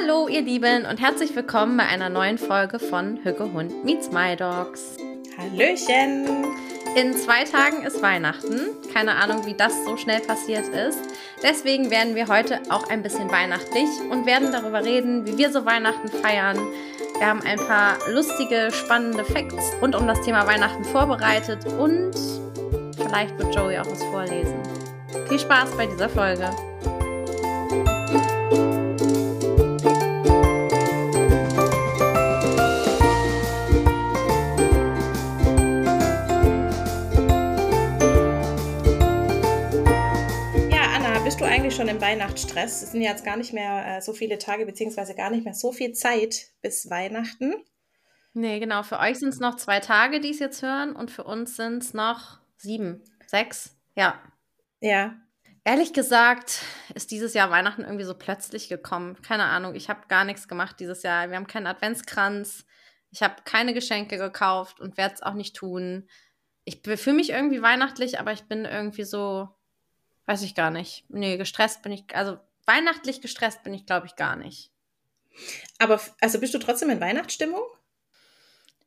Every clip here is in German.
Hallo, ihr Lieben, und herzlich willkommen bei einer neuen Folge von Hücke Hund Meets My Dogs. Hallöchen! In zwei Tagen ist Weihnachten. Keine Ahnung, wie das so schnell passiert ist. Deswegen werden wir heute auch ein bisschen weihnachtlich und werden darüber reden, wie wir so Weihnachten feiern. Wir haben ein paar lustige, spannende Facts rund um das Thema Weihnachten vorbereitet und vielleicht wird Joey auch was vorlesen. Viel Spaß bei dieser Folge. Schon im Weihnachtsstress. Es sind jetzt gar nicht mehr äh, so viele Tage, beziehungsweise gar nicht mehr so viel Zeit bis Weihnachten. Nee, genau. Für euch sind es noch zwei Tage, die es jetzt hören, und für uns sind es noch sieben, sechs. Ja. Ja. Ehrlich gesagt ist dieses Jahr Weihnachten irgendwie so plötzlich gekommen. Keine Ahnung, ich habe gar nichts gemacht dieses Jahr. Wir haben keinen Adventskranz. Ich habe keine Geschenke gekauft und werde es auch nicht tun. Ich fühle mich irgendwie weihnachtlich, aber ich bin irgendwie so Weiß ich gar nicht. Nee, gestresst bin ich, also weihnachtlich gestresst bin ich, glaube ich, gar nicht. Aber, also bist du trotzdem in Weihnachtsstimmung?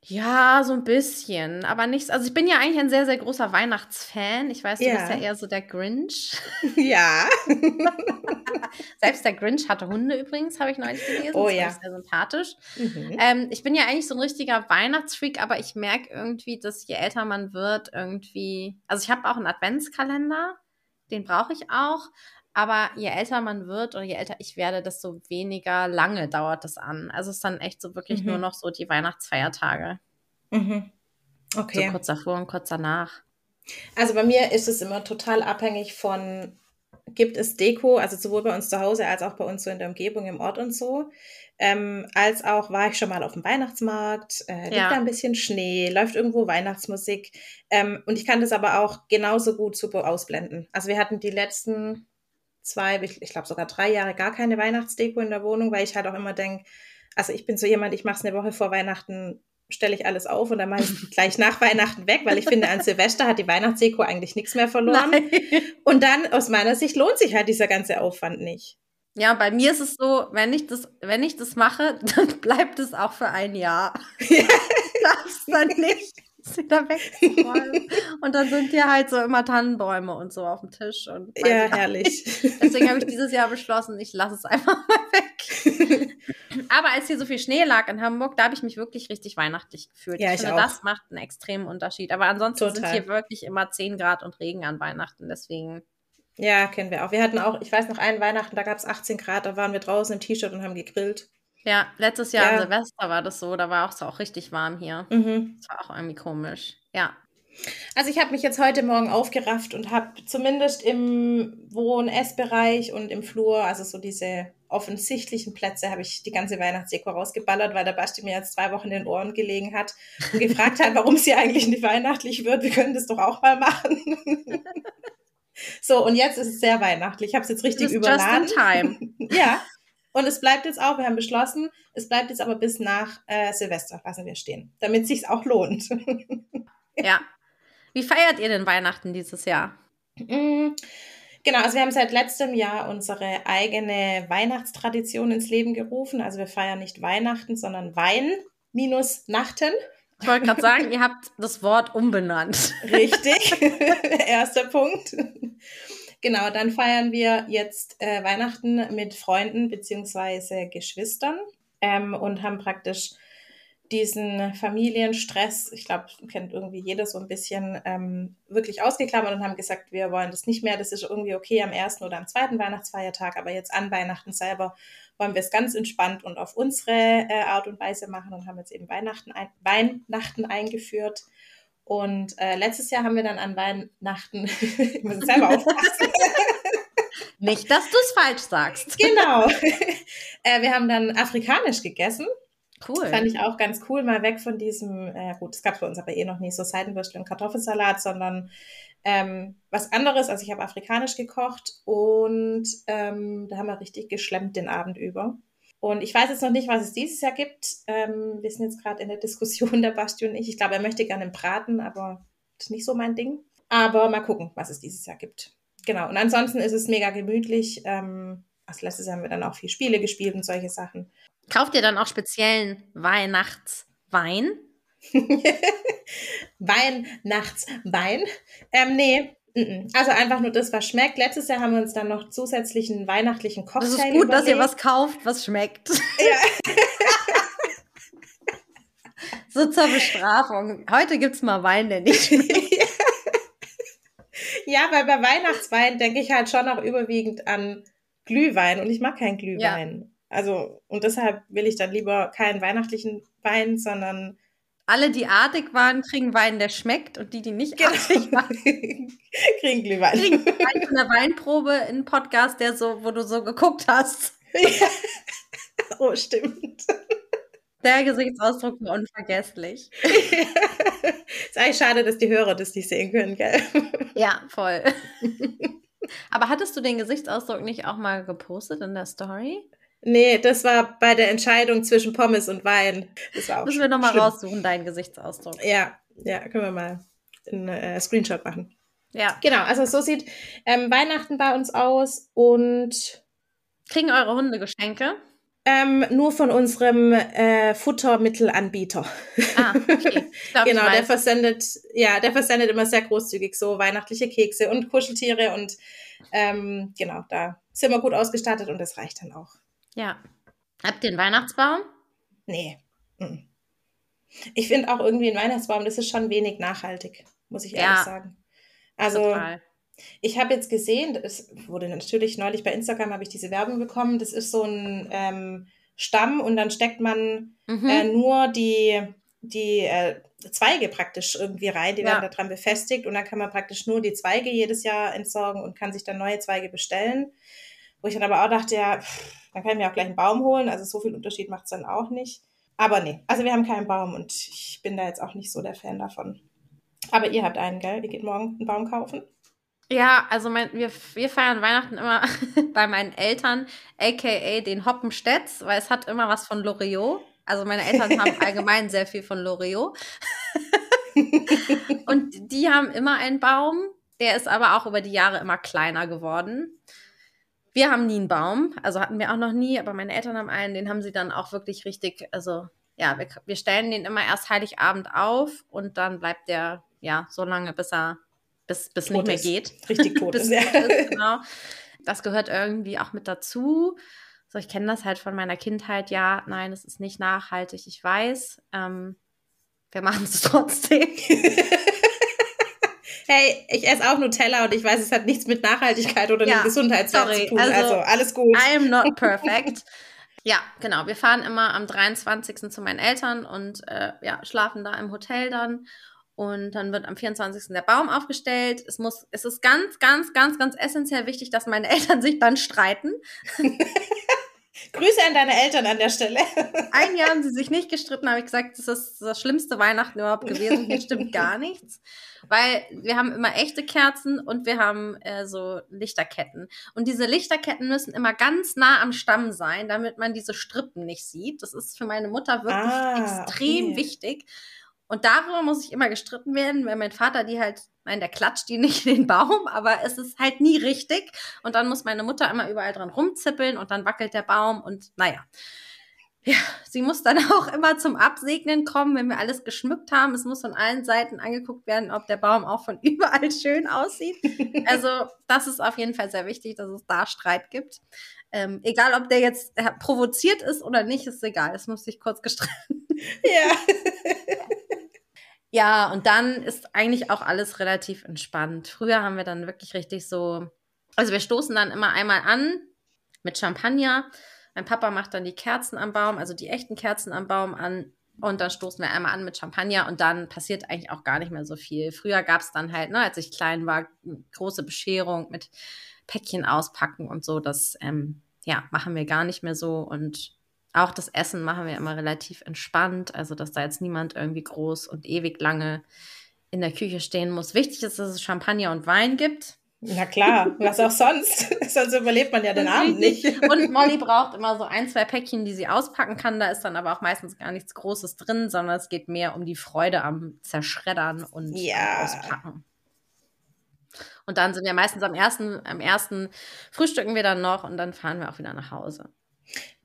Ja, so ein bisschen, aber nichts. Also ich bin ja eigentlich ein sehr, sehr großer Weihnachtsfan. Ich weiß, du ja. bist ja eher so der Grinch. Ja. Selbst der Grinch hatte Hunde übrigens, habe ich neulich gelesen. Oh ja. Sehr sympathisch. Mhm. Ähm, ich bin ja eigentlich so ein richtiger Weihnachtsfreak, aber ich merke irgendwie, dass je älter man wird, irgendwie. Also ich habe auch einen Adventskalender den brauche ich auch. Aber je älter man wird oder je älter ich werde, desto weniger lange dauert das an. Also es ist dann echt so wirklich mhm. nur noch so die Weihnachtsfeiertage. Mhm. Okay. So kurz davor und kurz danach. Also bei mir ist es immer total abhängig von, gibt es Deko, also sowohl bei uns zu Hause als auch bei uns so in der Umgebung im Ort und so. Ähm, als auch war ich schon mal auf dem Weihnachtsmarkt, äh, liegt ja. da ein bisschen Schnee, läuft irgendwo Weihnachtsmusik. Ähm, und ich kann das aber auch genauso gut super ausblenden. Also wir hatten die letzten zwei, ich, ich glaube sogar drei Jahre gar keine Weihnachtsdeko in der Wohnung, weil ich halt auch immer denke, also ich bin so jemand, ich mache es eine Woche vor Weihnachten, stelle ich alles auf und dann mache ich gleich nach Weihnachten weg, weil ich finde, an Silvester hat die Weihnachtsdeko eigentlich nichts mehr verloren. Nein. Und dann aus meiner Sicht lohnt sich halt dieser ganze Aufwand nicht. Ja, bei mir ist es so, wenn ich das, wenn ich das mache, dann bleibt es auch für ein Jahr. Ja. Darf's dann nicht wieder wegräumen. und dann sind hier halt so immer Tannenbäume und so auf dem Tisch. Und ja, herrlich. Deswegen habe ich dieses Jahr beschlossen, ich lasse es einfach mal weg. Aber als hier so viel Schnee lag in Hamburg, da habe ich mich wirklich richtig weihnachtlich gefühlt. Ja, ich, ich finde, auch. das macht einen extremen Unterschied. Aber ansonsten Total. sind hier wirklich immer 10 Grad und Regen an Weihnachten. Deswegen. Ja, kennen wir auch. Wir hatten auch, ich weiß noch, einen Weihnachten, da gab es 18 Grad, da waren wir draußen im T-Shirt und haben gegrillt. Ja, letztes Jahr Ja. Silvester war das so, da war auch so auch richtig warm hier. Mhm. Das war auch irgendwie komisch. Ja. Also ich habe mich jetzt heute Morgen aufgerafft und habe zumindest im Wohn-Ess-Bereich und im Flur, also so diese offensichtlichen Plätze, habe ich die ganze Weihnachtsdeko rausgeballert, weil der Basti mir jetzt zwei Wochen in den Ohren gelegen hat und gefragt hat, warum sie eigentlich nicht weihnachtlich wird. Wir können das doch auch mal machen. so, und jetzt ist es sehr weihnachtlich. Ich habe es jetzt richtig überladen. Just in time. ja. Und es bleibt jetzt auch, wir haben beschlossen, es bleibt jetzt aber bis nach äh, Silvester, lassen wir stehen, damit es sich auch lohnt. Ja. Wie feiert ihr denn Weihnachten dieses Jahr? Mm, Genau, also wir haben seit letztem Jahr unsere eigene Weihnachtstradition ins Leben gerufen. Also wir feiern nicht Weihnachten, sondern Wein minus Nachten. Ich wollte gerade sagen, ihr habt das Wort umbenannt. Richtig, erster Punkt. Genau, dann feiern wir jetzt äh, Weihnachten mit Freunden beziehungsweise Geschwistern ähm, und haben praktisch diesen Familienstress, ich glaube, kennt irgendwie jeder so ein bisschen, ähm, wirklich ausgeklammert und haben gesagt, wir wollen das nicht mehr. Das ist irgendwie okay am ersten oder am zweiten Weihnachtsfeiertag, aber jetzt an Weihnachten selber wollen wir es ganz entspannt und auf unsere äh, Art und Weise machen und haben jetzt eben Weihnachten, ein, Weihnachten eingeführt. Und äh, letztes Jahr haben wir dann an Weihnachten, ich muss selber aufpassen. Nicht, dass du es falsch sagst. genau. äh, wir haben dann afrikanisch gegessen. Cool. Fand ich auch ganz cool, mal weg von diesem, äh, gut, das gab es bei uns aber eh noch nicht, so Seidenwürstchen und Kartoffelsalat, sondern ähm, was anderes. Also ich habe afrikanisch gekocht und ähm, da haben wir richtig geschlemmt den Abend über. Und ich weiß jetzt noch nicht, was es dieses Jahr gibt. Ähm, wir sind jetzt gerade in der Diskussion, der Basti und ich. Ich glaube, er möchte gerne Braten, aber das ist nicht so mein Ding. Aber mal gucken, was es dieses Jahr gibt. Genau. Und ansonsten ist es mega gemütlich. Ähm, Also letztes Jahr haben wir dann auch viel Spiele gespielt und solche Sachen. Kauft ihr dann auch speziellen Weihnachtswein? Weihnachtswein? Ähm, nee. Also einfach nur das, was schmeckt. Letztes Jahr haben wir uns dann noch zusätzlichen weihnachtlichen Cocktail Das ist gut, überlegt. dass ihr was kauft, was schmeckt. Ja. so zur Bestrafung. Heute gibt es mal Wein, der nicht schmeckt. ja, weil bei Weihnachtswein denke ich halt schon auch überwiegend an Glühwein und ich mag keinen Glühwein. Ja. Also, und deshalb will ich dann lieber keinen weihnachtlichen Wein, sondern. Alle, die artig waren, kriegen Wein, der schmeckt und die, die nicht genau. artig waren, kriegen Glühwein. Kriegen Wein von der Weinprobe in Podcast, der so, wo du so geguckt hast. Ja. Oh, stimmt. Der Gesichtsausdruck war unvergesslich. ist eigentlich schade, dass die Hörer das nicht sehen können, gell? Ja, voll. Aber hattest du den Gesichtsausdruck nicht auch mal gepostet in der Story? Nee, das war bei der Entscheidung zwischen Pommes und Wein. Das war auch Müssen wir nochmal raussuchen, deinen Gesichtsausdruck. Ja, ja, können wir mal einen äh, Screenshot machen. Ja. Genau, also so sieht ähm, Weihnachten bei uns aus und. Kriegen eure Hunde Geschenke? Ähm, nur von unserem äh, Futtermittelanbieter. Ah, okay. Glaub, genau, der versendet, ja, der versendet immer sehr großzügig so weihnachtliche Kekse und Kuscheltiere und ähm, genau, da sind wir gut ausgestattet und das reicht dann auch. Ja. Habt ihr einen Weihnachtsbaum? Nee. Ich finde auch irgendwie ein Weihnachtsbaum, das ist schon wenig nachhaltig, muss ich ehrlich ja, sagen. Also total. Ich habe jetzt gesehen, es wurde natürlich neulich bei Instagram habe ich diese Werbung bekommen. Das ist so ein ähm, Stamm und dann steckt man mhm. äh, nur die die äh, Zweige praktisch irgendwie rein, die ja. werden da dran befestigt und dann kann man praktisch nur die Zweige jedes Jahr entsorgen und kann sich dann neue Zweige bestellen. Wo ich dann aber auch dachte, ja, pff, dann kann ich mir auch gleich einen Baum holen, also so viel Unterschied macht es dann auch nicht. Aber nee, also wir haben keinen Baum und ich bin da jetzt auch nicht so der Fan davon. Aber ihr habt einen, gell? Ihr geht morgen einen Baum kaufen? Ja, also mein, wir, wir feiern Weihnachten immer bei meinen Eltern, aka den Hoppenstedts, weil es hat immer was von Loriot. Also meine Eltern haben allgemein sehr viel von Loriot. und die haben immer einen Baum, der ist aber auch über die Jahre immer kleiner geworden. Wir haben nie einen Baum, also hatten wir auch noch nie, aber meine Eltern haben einen, den haben sie dann auch wirklich richtig, also ja, wir, wir stellen den immer erst Heiligabend auf und dann bleibt der ja so lange, bis er bis, bis nicht mehr ist. geht. Richtig tot ist, ja. ist, genau. Das gehört irgendwie auch mit dazu. So, ich kenne das halt von meiner Kindheit. Ja, nein, es ist nicht nachhaltig. Ich weiß. Ähm, wir machen es trotzdem. hey, ich esse auch Nutella und ich weiß, es hat nichts mit Nachhaltigkeit oder ja, Gesundheitswert zu tun. Also, also, alles gut. I am not perfect. ja, genau. Wir fahren immer am 23. zu meinen Eltern und äh, ja, schlafen da im Hotel dann. Und dann wird am 24. der Baum aufgestellt. Es muss, es ist ganz, ganz, ganz, ganz essentiell wichtig, dass meine Eltern sich dann streiten. Grüße an deine Eltern an der Stelle. Ein Jahr haben sie sich nicht gestritten, habe ich gesagt, das ist das schlimmste Weihnachten überhaupt gewesen. Hier stimmt gar nichts. Weil wir haben immer echte Kerzen und wir haben äh, so Lichterketten. Und diese Lichterketten müssen immer ganz nah am Stamm sein, damit man diese Strippen nicht sieht. Das ist für meine Mutter wirklich ah, extrem okay. wichtig. Und darüber muss ich immer gestritten werden, weil mein Vater die halt, nein, der klatscht die nicht in den Baum, aber es ist halt nie richtig. Und dann muss meine Mutter immer überall dran rumzippeln und dann wackelt der Baum und naja. Ja, sie muss dann auch immer zum Absegnen kommen, wenn wir alles geschmückt haben. Es muss von allen Seiten angeguckt werden, ob der Baum auch von überall schön aussieht. Also, das ist auf jeden Fall sehr wichtig, dass es da Streit gibt. Ähm, egal, ob der jetzt provoziert ist oder nicht, ist egal. Es muss sich kurz gestritten. Ja. Ja, und dann ist eigentlich auch alles relativ entspannt. Früher haben wir dann wirklich richtig so, also wir stoßen dann immer einmal an mit Champagner. Mein Papa macht dann die Kerzen am Baum, also die echten Kerzen am Baum an. Und dann stoßen wir einmal an mit Champagner und dann passiert eigentlich auch gar nicht mehr so viel. Früher gab es dann halt, ne, als ich klein war, große Bescherung mit Päckchen auspacken und so. Das ähm, ja, machen wir gar nicht mehr so. Und auch das Essen machen wir immer relativ entspannt, also dass da jetzt niemand irgendwie groß und ewig lange in der Küche stehen muss. Wichtig ist, dass es Champagner und Wein gibt. Na klar, was auch sonst. sonst überlebt man ja den Abend nicht. Und Molly braucht immer so ein, zwei Päckchen, die sie auspacken kann. Da ist dann aber auch meistens gar nichts Großes drin, sondern es geht mehr um die Freude am Zerschreddern und ja. Auspacken. Und dann sind wir meistens am ersten, am ersten frühstücken wir dann noch und dann fahren wir auch wieder nach Hause.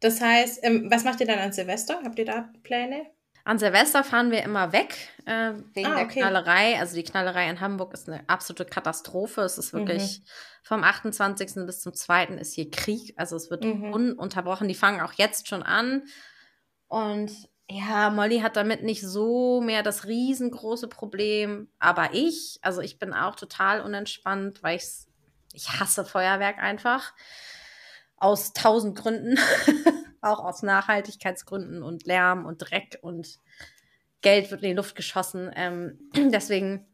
Das heißt, ähm, was macht ihr dann an Silvester? Habt ihr da Pläne? An Silvester fahren wir immer weg äh, wegen ah, okay. der Knallerei. Also die Knallerei in Hamburg ist eine absolute Katastrophe. Es ist wirklich mhm. vom 28. bis zum 2. ist hier Krieg. Also es wird mhm. ununterbrochen. Die fangen auch jetzt schon an. Und ja, Molly hat damit nicht so mehr das riesengroße Problem. Aber ich, also ich bin auch total unentspannt, weil ich ich hasse Feuerwerk einfach. Aus tausend Gründen. auch aus Nachhaltigkeitsgründen und Lärm und Dreck und Geld wird in die Luft geschossen. Ähm, deswegen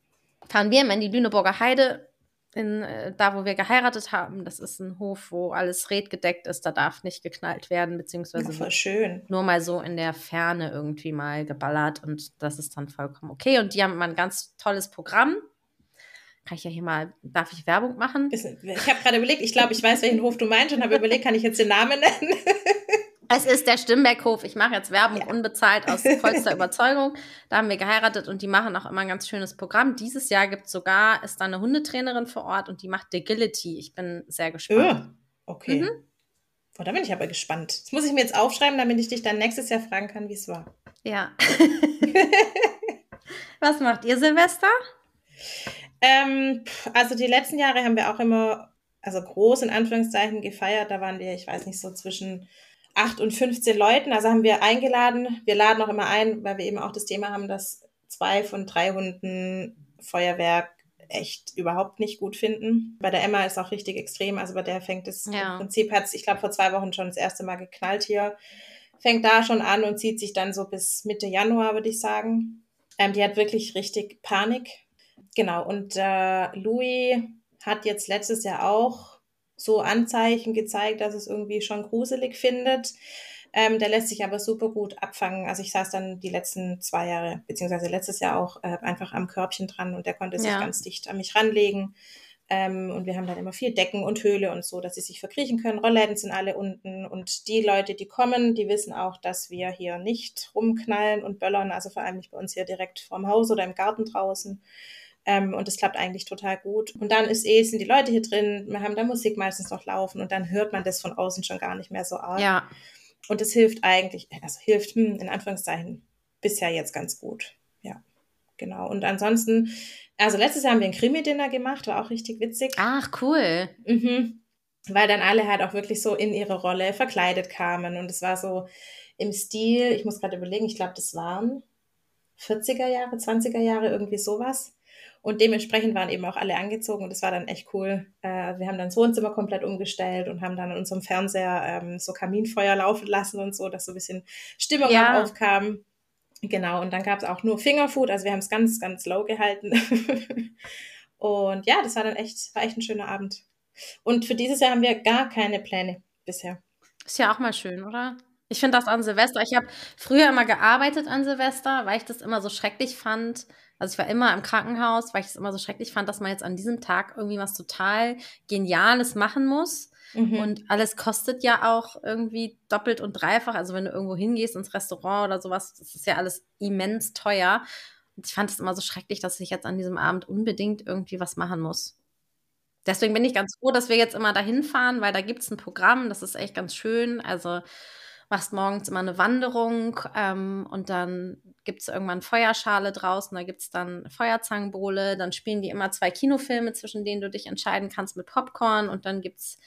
fahren wir immer in die Lüneburger Heide, in, äh, da wo wir geheiratet haben. Das ist ein Hof, wo alles redgedeckt ist. Da darf nicht geknallt werden, beziehungsweise ja, nur mal so in der Ferne irgendwie mal geballert und das ist dann vollkommen okay. Und die haben immer ein ganz tolles Programm. Kann ich ja hier mal, darf ich Werbung machen? Ich habe gerade überlegt, ich glaube, ich weiß, welchen Hof du meinst und habe überlegt, kann ich jetzt den Namen nennen? Es ist der Stimmberghof. Ich mache jetzt Werbung ja. unbezahlt aus vollster Überzeugung. Da haben wir geheiratet und die machen auch immer ein ganz schönes Programm. Dieses Jahr gibt es sogar, ist da eine Hundetrainerin vor Ort und die macht Agility. Ich bin sehr gespannt. Oh, okay. Mhm. Oh, da bin ich aber gespannt. Das muss ich mir jetzt aufschreiben, damit ich dich dann nächstes Jahr fragen kann, wie es war. Ja. Was macht ihr Silvester? Ähm, also die letzten Jahre haben wir auch immer, also groß in Anführungszeichen gefeiert. Da waren wir, ich weiß nicht, so zwischen 8 und 15 Leuten. Also haben wir eingeladen. Wir laden auch immer ein, weil wir eben auch das Thema haben, dass zwei von drei Hunden Feuerwerk echt überhaupt nicht gut finden. Bei der Emma ist auch richtig extrem. Also bei der fängt es ja. im Prinzip hat es, ich glaube, vor zwei Wochen schon das erste Mal geknallt hier. Fängt da schon an und zieht sich dann so bis Mitte Januar, würde ich sagen. Ähm, die hat wirklich richtig Panik. Genau. Und äh, Louis hat jetzt letztes Jahr auch so Anzeichen gezeigt, dass es irgendwie schon gruselig findet. Ähm, der lässt sich aber super gut abfangen. Also ich saß dann die letzten zwei Jahre, beziehungsweise letztes Jahr auch äh, einfach am Körbchen dran und der konnte sich ja. ganz dicht an mich ranlegen. Ähm, und wir haben dann immer viel Decken und Höhle und so, dass sie sich verkriechen können. Rollläden sind alle unten. Und die Leute, die kommen, die wissen auch, dass wir hier nicht rumknallen und böllern. Also vor allem nicht bei uns hier direkt vorm Haus oder im Garten draußen. Ähm, und das klappt eigentlich total gut. Und dann ist eh, sind die Leute hier drin, wir haben da Musik meistens noch laufen und dann hört man das von außen schon gar nicht mehr so arg. Ja. Und das hilft eigentlich, also hilft, hm, in Anführungszeichen, bisher jetzt ganz gut. Ja, genau. Und ansonsten, also letztes Jahr haben wir ein Krimi-Dinner gemacht, war auch richtig witzig. Ach, cool. Mhm. Weil dann alle halt auch wirklich so in ihre Rolle verkleidet kamen. Und es war so im Stil, ich muss gerade überlegen, ich glaube, das waren 40er Jahre, 20er Jahre, irgendwie sowas. Und dementsprechend waren eben auch alle angezogen und das war dann echt cool. Äh, wir haben dann das Wohnzimmer komplett umgestellt und haben dann in unserem Fernseher ähm, so Kaminfeuer laufen lassen und so, dass so ein bisschen Stimmung ja. aufkam. Genau, und dann gab es auch nur Fingerfood, also wir haben es ganz, ganz low gehalten. und ja, das war dann echt, war echt ein schöner Abend. Und für dieses Jahr haben wir gar keine Pläne bisher. Ist ja auch mal schön, oder? Ich finde das an Silvester. Ich habe früher immer gearbeitet an Silvester, weil ich das immer so schrecklich fand, also ich war immer im Krankenhaus, weil ich es immer so schrecklich fand, dass man jetzt an diesem Tag irgendwie was total Geniales machen muss. Mhm. Und alles kostet ja auch irgendwie doppelt und dreifach. Also wenn du irgendwo hingehst ins Restaurant oder sowas, das ist ja alles immens teuer. Und ich fand es immer so schrecklich, dass ich jetzt an diesem Abend unbedingt irgendwie was machen muss. Deswegen bin ich ganz froh, dass wir jetzt immer dahin fahren, weil da gibt es ein Programm, das ist echt ganz schön. Also machst morgens immer eine Wanderung ähm, und dann gibt es irgendwann Feuerschale draußen, da gibt es dann Feuerzangenbowle, dann spielen die immer zwei Kinofilme, zwischen denen du dich entscheiden kannst mit Popcorn und dann gibt es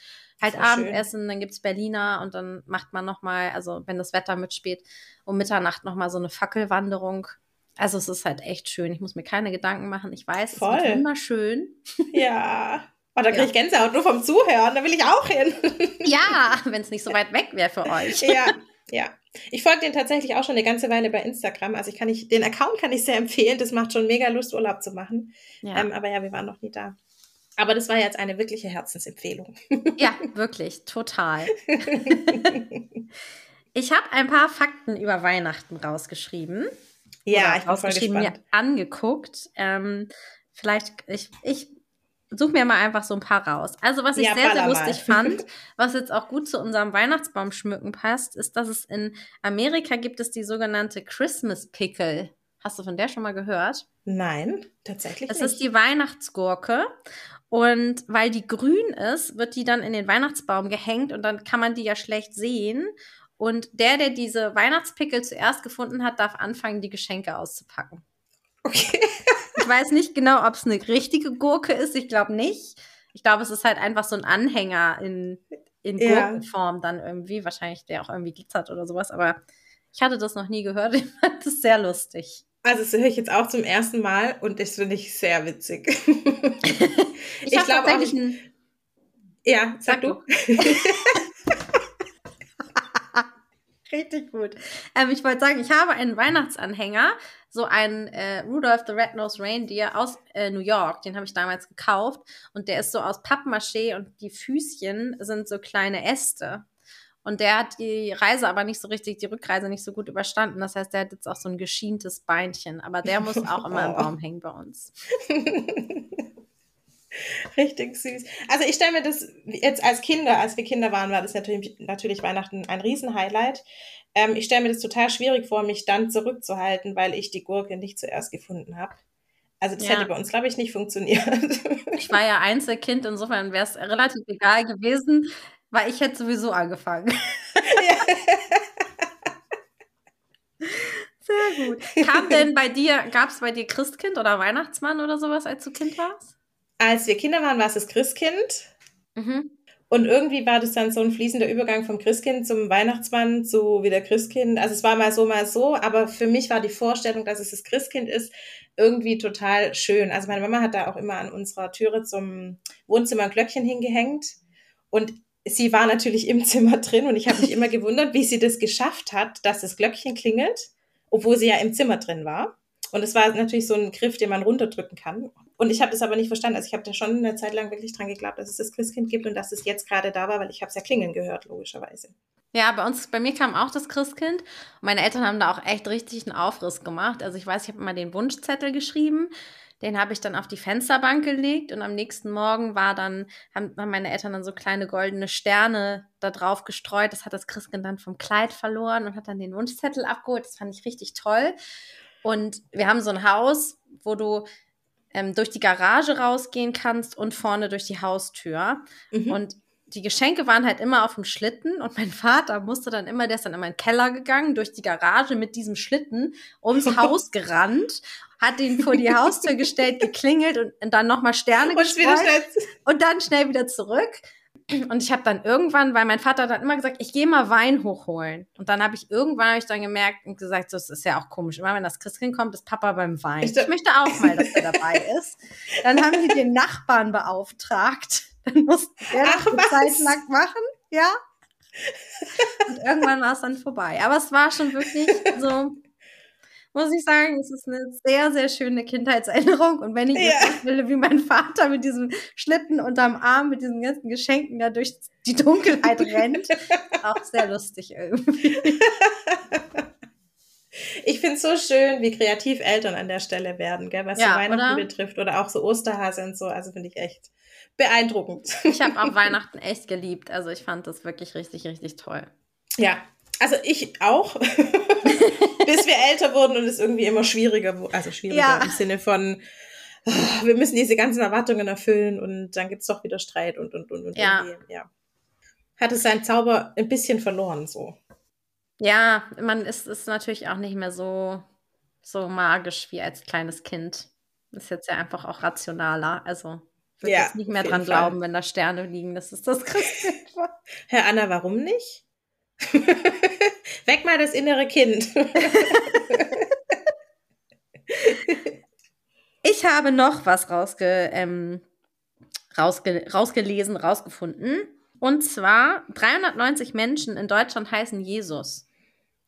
halt Abendessen, schön. dann gibt es Berliner und dann macht man nochmal, also wenn das Wetter mitspielt, um Mitternacht nochmal so eine Fackelwanderung. Also es ist halt echt schön. Ich muss mir keine Gedanken machen. Ich weiß, Voll. es ist wunderschön. Ja. Oh, da kriege ich Gänsehaut nur vom Zuhören. Da will ich auch hin. ja, wenn es nicht so weit weg wäre für euch. Ja, ja. Ich folge den tatsächlich auch schon eine ganze Weile bei Instagram. Also ich kann nicht, den Account kann ich sehr empfehlen. Das macht schon mega Lust, Urlaub zu machen. Ja. Ähm, aber ja, wir waren noch nie da. Aber das war jetzt eine wirkliche Herzensempfehlung. Ja, wirklich, total. ich habe ein paar Fakten über Weihnachten rausgeschrieben. Ja, ich bin rausgeschrieben, mir angeguckt. Ähm, vielleicht, ich, ich such mir mal einfach so ein paar raus. Also, was ich ja, sehr, sehr lustig fand, was jetzt auch gut zu unserem Weihnachtsbaum schmücken passt, ist, dass es in Amerika gibt es die sogenannte Christmas Pickle. Hast du von der schon mal gehört? Nein, tatsächlich Es nicht. ist die Weihnachtsgurke. Und weil die grün ist, wird die dann in den Weihnachtsbaum gehängt und dann kann man die ja schlecht sehen. Und der, der diese Weihnachtspickel zuerst gefunden hat, darf anfangen, die Geschenke auszupacken. okay. Ich weiß nicht genau, ob es eine richtige Gurke ist. Ich glaube nicht. Ich glaube, es ist halt einfach so ein Anhänger in, in Ja. Gurkenform dann irgendwie. Wahrscheinlich, der auch irgendwie glitzert oder sowas. Aber ich hatte das noch nie gehört. Ich fand das sehr lustig. Also das höre ich jetzt auch zum ersten Mal und das finde ich sehr witzig. Ich, Ich habe glaub auch nicht- ein ja, sag, Sag du. Richtig gut. Ähm, ich wollte sagen, ich habe einen Weihnachtsanhänger, so einen äh, Rudolph the Red-Nosed Reindeer aus äh, New York. Den habe ich damals gekauft und der ist so aus Pappmaché und die Füßchen sind so kleine Äste. Und der hat die Reise aber nicht so richtig, die Rückreise nicht so gut überstanden. Das heißt, der hat jetzt auch so ein geschientes Beinchen. Aber der muss auch immer im Oh. Baum hängen bei uns. Richtig süß. Also ich stelle mir das jetzt als Kinder, als wir Kinder waren, war das natürlich, natürlich Weihnachten ein Riesenhighlight. Ähm, ich stelle mir das total schwierig vor, mich dann zurückzuhalten, weil ich die Gurke nicht zuerst gefunden habe. Also das Ja. hätte bei uns, glaube ich, nicht funktioniert. Ich war ja Einzelkind, insofern wäre es relativ egal gewesen, weil ich hätte sowieso angefangen. Sehr gut. Kam denn bei dir, gab es bei dir Christkind oder Weihnachtsmann oder sowas, als du Kind warst? Als wir Kinder waren, war es das Christkind. Mhm. Und irgendwie war das dann so ein fließender Übergang vom Christkind zum Weihnachtsmann zu wieder Christkind. Also es war mal so, mal so. Aber für mich war die Vorstellung, dass es das Christkind ist, irgendwie total schön. Also meine Mama hat da auch immer an unserer Türe zum Wohnzimmer ein Glöckchen hingehängt. Und sie war natürlich im Zimmer drin. Und ich habe mich immer gewundert, wie sie das geschafft hat, dass das Glöckchen klingelt, obwohl sie ja im Zimmer drin war. Und es war natürlich so ein Griff, den man runterdrücken kann. Und ich habe das aber nicht verstanden. Also ich habe da schon eine Zeit lang wirklich dran geglaubt, dass es das Christkind gibt und dass es jetzt gerade da war, weil ich habe es ja klingeln gehört, logischerweise. Ja, bei uns, bei mir kam auch das Christkind. Meine Eltern haben da auch echt richtig einen Aufriss gemacht. Also ich weiß, ich habe immer den Wunschzettel geschrieben. Den habe ich dann auf die Fensterbank gelegt und am nächsten Morgen war dann, haben meine Eltern dann so kleine goldene Sterne da drauf gestreut. Das hat das Christkind dann vom Kleid verloren und hat dann den Wunschzettel abgeholt. Das fand ich richtig toll. Und wir haben so ein Haus, wo du ähm, durch die Garage rausgehen kannst und vorne durch die Haustür. Mhm. Und die Geschenke waren halt immer auf dem Schlitten und mein Vater musste dann immer, der ist dann in meinen Keller gegangen, durch die Garage mit diesem Schlitten ums Haus gerannt, hat ihn vor die Haustür gestellt, geklingelt und, und dann nochmal Sterne und gestreut und dann schnell wieder zurück. Und ich habe dann irgendwann, weil mein Vater hat dann immer gesagt, ich gehe mal Wein hochholen. Und dann habe ich irgendwann hab ich dann gemerkt und gesagt, so, das ist ja auch komisch. Immer wenn das Christkind kommt, ist Papa beim Wein. Ich Ich, möchte auch mal, dass er dabei ist. Dann haben die den Nachbarn beauftragt. Dann mussten wir das Ach, eine? Zeit lang machen, ja. Und irgendwann war es dann vorbei. Aber es war schon wirklich so, muss ich sagen, es ist eine sehr, sehr schöne Kindheitserinnerung. Und wenn ich Ja. vorstelle, wie mein Vater mit diesem Schlitten unterm Arm, mit diesen ganzen Geschenken da durch die Dunkelheit rennt, auch sehr lustig irgendwie. Ich finde es so schön, wie kreativ Eltern an der Stelle werden, gell, was Ja, so Weihnachten oder? betrifft oder auch so Osterhase und so. Also finde ich echt beeindruckend. Ich habe auch Weihnachten echt geliebt. Also ich fand das wirklich richtig, richtig toll. Ja, also ich auch, bis wir älter wurden und es irgendwie immer schwieriger wurde. Also schwieriger Ja. im Sinne von, ah, wir müssen diese ganzen Erwartungen erfüllen und dann gibt's doch wieder Streit und, und, und, und Ja. ja. Hat es seinen Zauber ein bisschen verloren, so. Ja, man ist, ist natürlich auch nicht mehr so, so magisch wie als kleines Kind. Ist jetzt ja einfach auch rationaler. Also ich würde Ja, jetzt nicht mehr dran Fall. glauben, wenn da Sterne liegen, dass es das Christkind war. Herr Anna, warum nicht? Weg mal das innere Kind. Ich habe noch was rausge, ähm, rausge, rausgelesen, rausgefunden. Und zwar 390 Menschen in Deutschland heißen Jesus.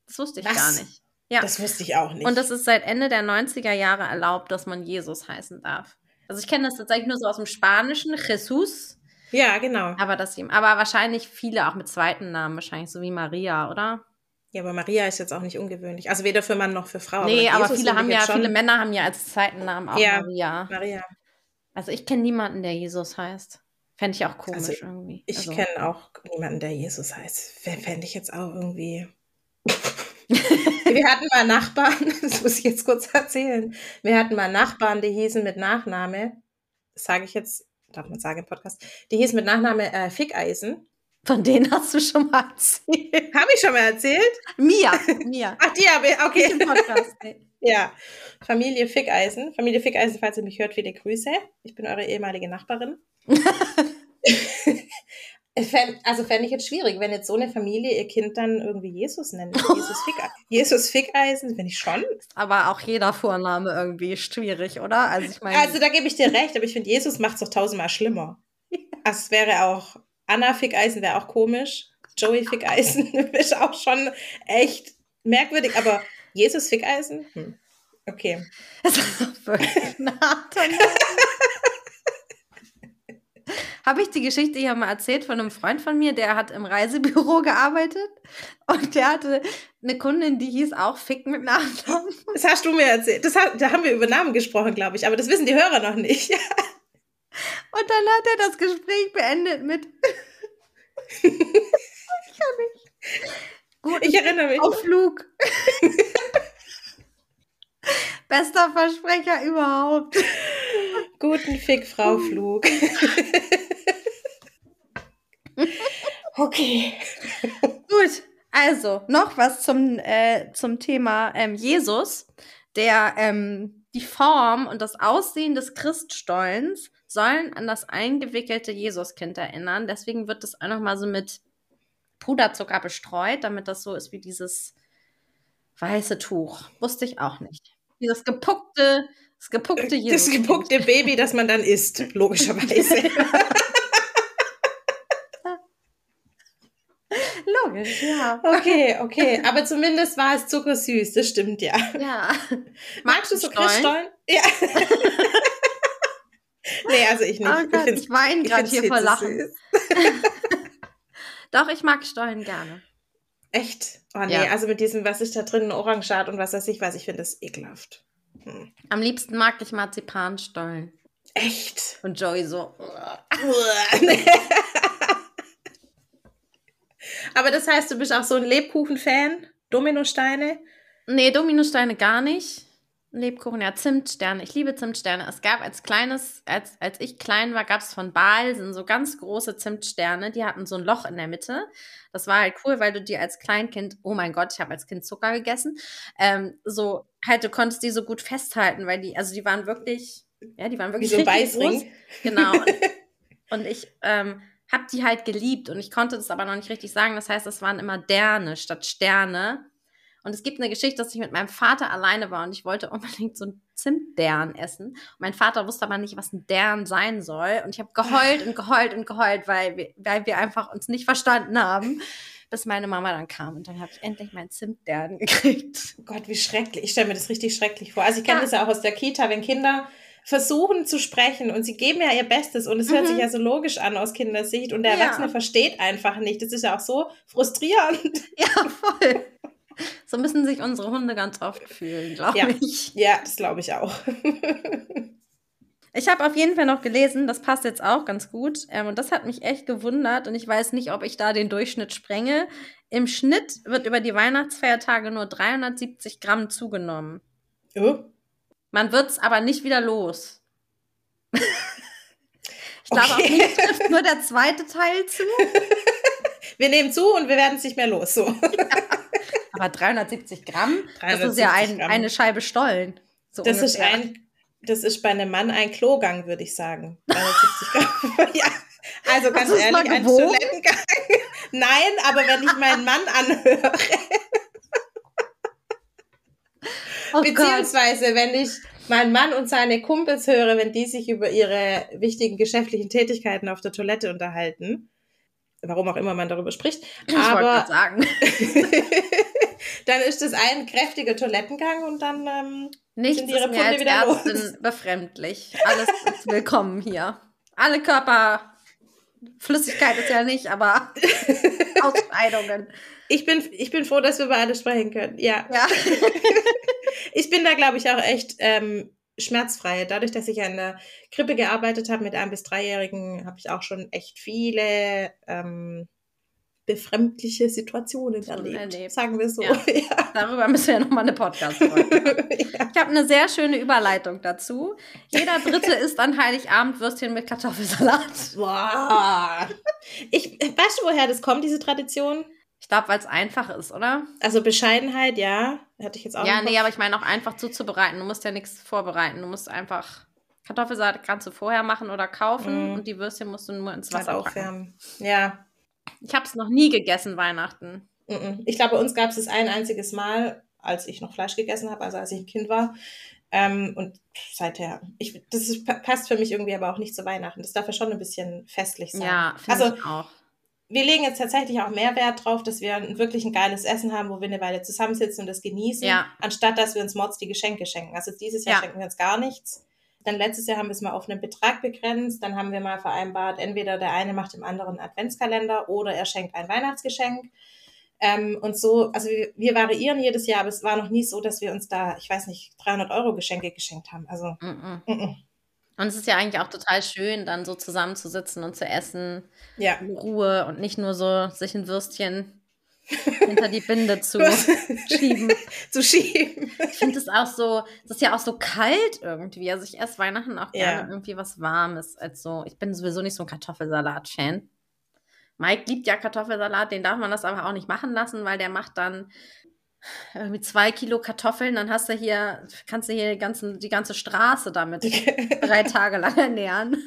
Das wusste ich Was? gar nicht. Ja. Das wusste ich auch nicht. Und das ist seit Ende der 90er Jahre erlaubt, dass man Jesus heißen darf. Also ich kenne das tatsächlich nur so aus dem Spanischen, Jesus, ja, genau. aber das ihm, aber wahrscheinlich viele auch mit zweiten Namen, wahrscheinlich so wie Maria, oder? Ja, aber Maria ist jetzt auch nicht ungewöhnlich. Also weder für Mann noch für Frau. nee, aber Jesus viele haben ja, schon- viele Männer haben ja als zweiten Namen auch Ja. Maria. Maria. Also ich kenne niemanden, der Jesus heißt. Fände ich auch komisch Also, irgendwie. Ich also, kenne auch niemanden, der Jesus heißt. Fände ich jetzt auch irgendwie. Wir hatten mal Nachbarn, das muss ich jetzt kurz erzählen. Wir hatten mal Nachbarn, die hießen mit Nachname, das sage ich jetzt, darf man sagen im Podcast, die hießen mit Nachname äh, Fickeisen. Von denen hast du schon mal erzählt. Habe ich schon mal erzählt? Mia. Mia. Ach, die habe ich, okay. Nicht im Podcast. Nee. Ja, Familie Fickeisen. Familie Fickeisen, falls ihr mich hört, viele Grüße. Ich bin eure ehemalige Nachbarin. also fände ich jetzt schwierig, wenn jetzt so eine Familie ihr Kind dann irgendwie Jesus nennt. Jesus, Fick, Jesus Fickeisen, finde ich schon. Aber auch jeder Vorname irgendwie schwierig, oder? Also ich meine. Also da gebe ich dir recht, aber ich finde, Jesus macht es doch tausendmal schlimmer. Also es wäre auch, Anna Fickeisen wäre auch komisch. Joey Fickeisen ist auch schon echt merkwürdig, aber Jesus Fickeisen? Hm. Okay. Das ist doch wirklich Habe ich die Geschichte hier mal erzählt von einem Freund von mir, der hat im Reisebüro gearbeitet und der hatte eine Kundin, die hieß auch Fick mit Nachnamen. Das hast du mir erzählt. Das da haben wir über Namen gesprochen, glaube ich, aber das wissen die Hörer noch nicht. Und dann hat er das Gespräch beendet mit Ich kann nicht. Gut, ich erinnere mich. Auf Flug. Bester Versprecher überhaupt. Guten Fick, Frau Flug. okay. Gut, also noch was zum, äh, zum Thema ähm, Jesus, der ähm, die Form und das Aussehen des Christstollens sollen an das eingewickelte Jesuskind erinnern. Deswegen wird das auch noch mal so mit Puderzucker bestreut, damit das so ist wie dieses weiße Tuch. Wusste ich auch nicht. Dieses gepuckte, das gepuckte Jesus. Das gepuckte Baby, das man dann isst, logischerweise. Ja. Okay, okay. Aber zumindest war es zuckersüß, das stimmt ja. Ja. Magst du so Christstollen? Ja. nee, also ich nicht. Oh Gott, ich, ich weine gerade hier vor Lachen. Doch, ich mag Stollen gerne. Echt? Oh nee, ja. also mit diesem, was ist da drin, Orangat und was weiß ich was, ich finde das ekelhaft. Hm. Am liebsten mag ich Marzipanstollen. Echt? Und Joey so. Aber das heißt, du bist auch so ein Lebkuchen-Fan? Dominosteine? Nee, Dominosteine gar nicht. Lebkuchen, ja, Zimtsterne. Ich liebe Zimtsterne. Es gab als kleines, als, als ich klein war, gab es von Balsen so ganz große Zimtsterne. Die hatten so ein Loch in der Mitte. Das war halt cool, weil du die als Kleinkind, oh mein Gott, ich habe als Kind Zucker gegessen, ähm, so halt, du konntest die so gut festhalten, weil die, also die waren wirklich, ja, die waren wirklich Wie so Beißring. Genau. Und, und ich ähm, habe die halt geliebt und ich konnte das aber noch nicht richtig sagen. Das heißt, das waren immer Derne statt Sterne. Und es gibt eine Geschichte, dass ich mit meinem Vater alleine war und ich wollte unbedingt so ein Zimtdern essen. Und mein Vater wusste aber nicht, was ein Dern sein soll. Und ich habe geheult und geheult und geheult, weil wir, weil wir einfach uns nicht verstanden haben, bis meine Mama dann kam. Und dann habe ich endlich mein Zimtdern gekriegt. Oh Gott, wie schrecklich. Ich stelle mir das richtig schrecklich vor. Also ich kenne ja. das ja auch aus der Kita, wenn Kinder versuchen zu sprechen und sie geben ja ihr Bestes und es hört mhm. sich ja so logisch an aus Kindersicht und der Erwachsene ja. versteht einfach nicht. Das ist ja auch so frustrierend. Ja, voll. So müssen sich unsere Hunde ganz oft fühlen, glaube ja. ich. Ja, das glaube ich auch. ich habe auf jeden Fall noch gelesen, das passt jetzt auch ganz gut. Ähm, und das hat mich echt gewundert. Und ich weiß nicht, ob ich da den Durchschnitt sprenge. Im Schnitt wird über die Weihnachtsfeiertage nur 370 Gramm zugenommen. Oh. Man wird es aber nicht wieder los. ich glaube, okay. auch nicht trifft nur der zweite Teil zu. Wir nehmen zu und wir werden es nicht mehr los. So. Ja. Aber 370 Gramm, 370 das ist ja ein, eine Scheibe Stollen. So das ungefähr. ist ein, das ist bei einem Mann ein Klogang, würde ich sagen. 370 Gramm. ja. Also ganz ehrlich, ein Toilettengang. Nein, aber wenn ich meinen Mann anhöre. Oh Beziehungsweise, Gott. wenn ich meinen Mann und seine Kumpels höre, wenn die sich über ihre wichtigen geschäftlichen Tätigkeiten auf der Toilette unterhalten, warum auch immer man darüber spricht. Ich aber sagen. dann ist es ein kräftiger Toilettengang und dann ähm, Nichts sind ihre ist mir als wieder Ärztin los. befremdlich. Alles ist willkommen hier. Alle Körper Flüssigkeit ist ja nicht, aber Ausscheidungen. Ich bin, ich bin froh, dass wir über alles sprechen können. Ja. ja. ich bin da, glaube ich, auch echt ähm, schmerzfrei. Dadurch, dass ich an der Krippe gearbeitet habe mit einem bis dreijährigen, habe ich auch schon echt viele ähm, befremdliche Situationen erlebt, erlebt. sagen wir so. Ja. Ja. Darüber müssen wir nochmal eine Podcast-Folge Ja. Ich habe eine sehr schöne Überleitung dazu. Jeder Dritte isst an Heiligabend Würstchen mit Kartoffelsalat. Boah. Ich, weißt du, woher das kommt, diese Tradition? Ich glaube, weil es einfach ist, oder? Also Bescheidenheit, ja, hatte ich jetzt auch Ja, nee, aber ich meine auch einfach zuzubereiten. Du musst ja nichts vorbereiten. Du musst einfach Kartoffelsalat kannst du vorher machen oder kaufen Mhm. und die Würstchen musst du nur ins Wasser aufwärmen. Ja. Ich habe es noch nie gegessen Weihnachten. Ich glaube, bei uns gab es das ein einziges Mal, als ich noch Fleisch gegessen habe, also als ich ein Kind war. Ähm, und seither, ich, das ist, pa- passt für mich irgendwie aber auch nicht zu Weihnachten. Das darf ja schon ein bisschen festlich sein. Ja, finde Also ich auch. Wir legen jetzt tatsächlich auch mehr Wert drauf, dass wir wirklich ein geiles Essen haben, wo wir eine Weile zusammensitzen und das genießen, Ja. anstatt dass wir uns Mods die Geschenke schenken. Also dieses Jahr Ja. schenken wir uns gar nichts. Dann letztes Jahr haben wir es mal auf einen Betrag begrenzt. Dann haben wir mal vereinbart, entweder der eine macht dem anderen einen Adventskalender oder er schenkt ein Weihnachtsgeschenk. Ähm, und so, also wir, wir variieren jedes Jahr, aber es war noch nie so, dass wir uns da, ich weiß nicht, 300 Euro Geschenke geschenkt haben. Also, -mm. mm, mm. Und es ist ja eigentlich auch total schön, dann so zusammenzusitzen und zu essen. ja. in Ruhe und nicht nur so sich ein Würstchen hinter die Binde zu schieben. Zu schieben. Ich finde es auch so, es ist ja auch so kalt irgendwie. Also ich esse Weihnachten auch gerne Ja. irgendwie was Warmes. als so. ich bin sowieso nicht so ein Kartoffelsalat-Fan. Mike liebt ja Kartoffelsalat, den darf man das aber auch nicht machen lassen, weil der macht dann irgendwie zwei Kilo Kartoffeln, dann hast du hier, kannst du hier die, ganzen, die ganze Straße damit drei Tage lang ernähren.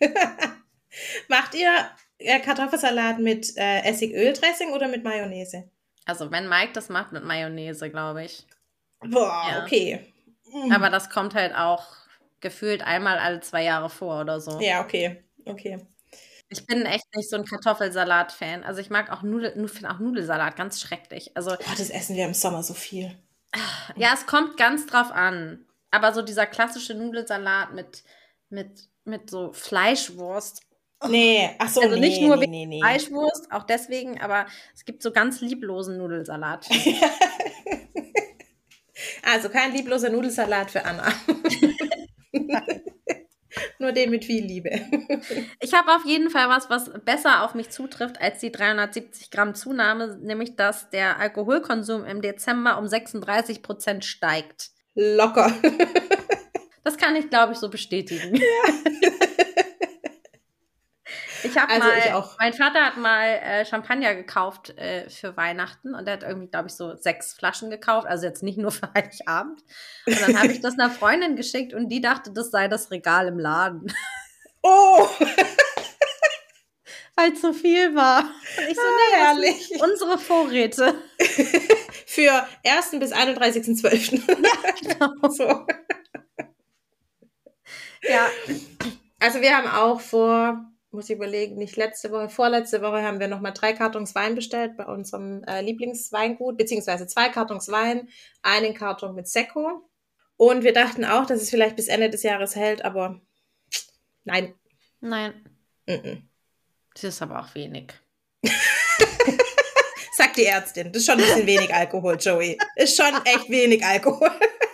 Macht ihr äh, Kartoffelsalat mit äh, Essigöl-Dressing oder mit Mayonnaise? Also wenn Mike das macht mit Mayonnaise, glaube ich. Boah, Ja. okay. Mm. Aber das kommt halt auch gefühlt einmal alle zwei Jahre vor oder so. Ja, okay. Okay. Ich bin echt nicht so ein Kartoffelsalat-Fan. Also ich mag auch Nudel, finde auch Nudelsalat ganz schrecklich. Also Boah, das essen wir im Sommer so viel. ja, es kommt ganz drauf an. Aber so dieser klassische Nudelsalat mit, mit, mit so Fleischwurst. Nee, ach so, Also nee, nicht nur nee, wegen nee, nee. Fleischwurst, auch deswegen, aber es gibt so ganz lieblosen Nudelsalat. Also kein liebloser Nudelsalat für Anna. Nur den mit viel Liebe. Ich habe auf jeden Fall was, was besser auf mich zutrifft als die 370 Gramm Zunahme, nämlich dass der Alkoholkonsum im Dezember um 36 Prozent steigt. Locker. Das kann ich, glaube ich, so bestätigen. Ich habe Also mal, ich auch. mein Vater hat mal äh, Champagner gekauft äh, für Weihnachten und er hat irgendwie, glaube ich, so sechs Flaschen gekauft, also jetzt nicht nur für Heiligabend. Und dann habe ich das einer Freundin geschickt und die dachte, das sei das Regal im Laden, Oh, weil so viel war. Und ich so, ah, nee, herrlich. unsere Vorräte. Für 1. bis 31.12. so. Ja, Also wir haben auch vor, muss ich überlegen, nicht letzte Woche, vorletzte Woche haben wir nochmal drei Kartons Wein bestellt bei unserem äh, Lieblingsweingut, beziehungsweise zwei Kartons Wein, einen Karton mit Sekko. Und wir dachten auch, dass es vielleicht bis Ende des Jahres hält, aber nein. nein, Mm-mm. das ist aber auch wenig. Sagt die Ärztin. Das ist schon ein bisschen wenig Alkohol, Joey. Ist schon echt wenig Alkohol.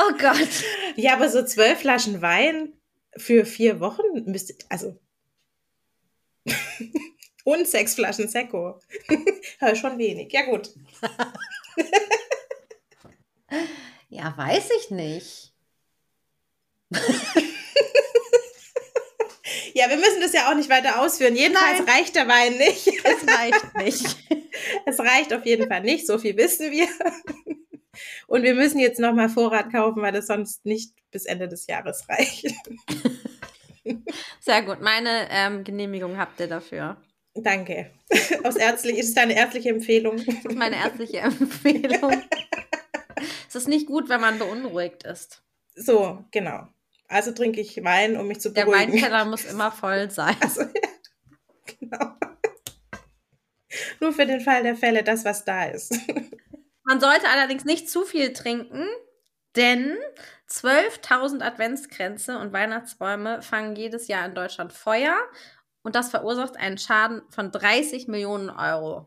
Oh Gott. Ja, aber so zwölf Flaschen Wein für vier Wochen müsste, also. Und sechs Flaschen Sekko. schon wenig. Ja, gut. Ja, weiß ich nicht. Ja, wir müssen das ja auch nicht weiter ausführen. Jedenfalls Nein. reicht der Wein nicht. Es reicht nicht. Es reicht auf jeden Fall nicht. So viel wissen wir. Und wir müssen jetzt nochmal Vorrat kaufen, weil das sonst nicht bis Ende des Jahres reicht. Sehr gut. Meine ähm, Genehmigung habt ihr dafür. Danke. Aus ärztlich, ist es deine ärztliche Empfehlung? Das ist meine ärztliche Empfehlung. es ist nicht gut, wenn man beunruhigt ist. So, genau. Also trinke ich Wein, um mich zu Der beruhigen. Weinkeller muss immer voll sein. Also, ja, genau. Nur für den Fall der Fälle, das, was da ist. Man sollte allerdings nicht zu viel trinken, denn 12.000 Adventskränze und Weihnachtsbäume fangen jedes Jahr in Deutschland Feuer und das verursacht einen Schaden von 30 Millionen Euro.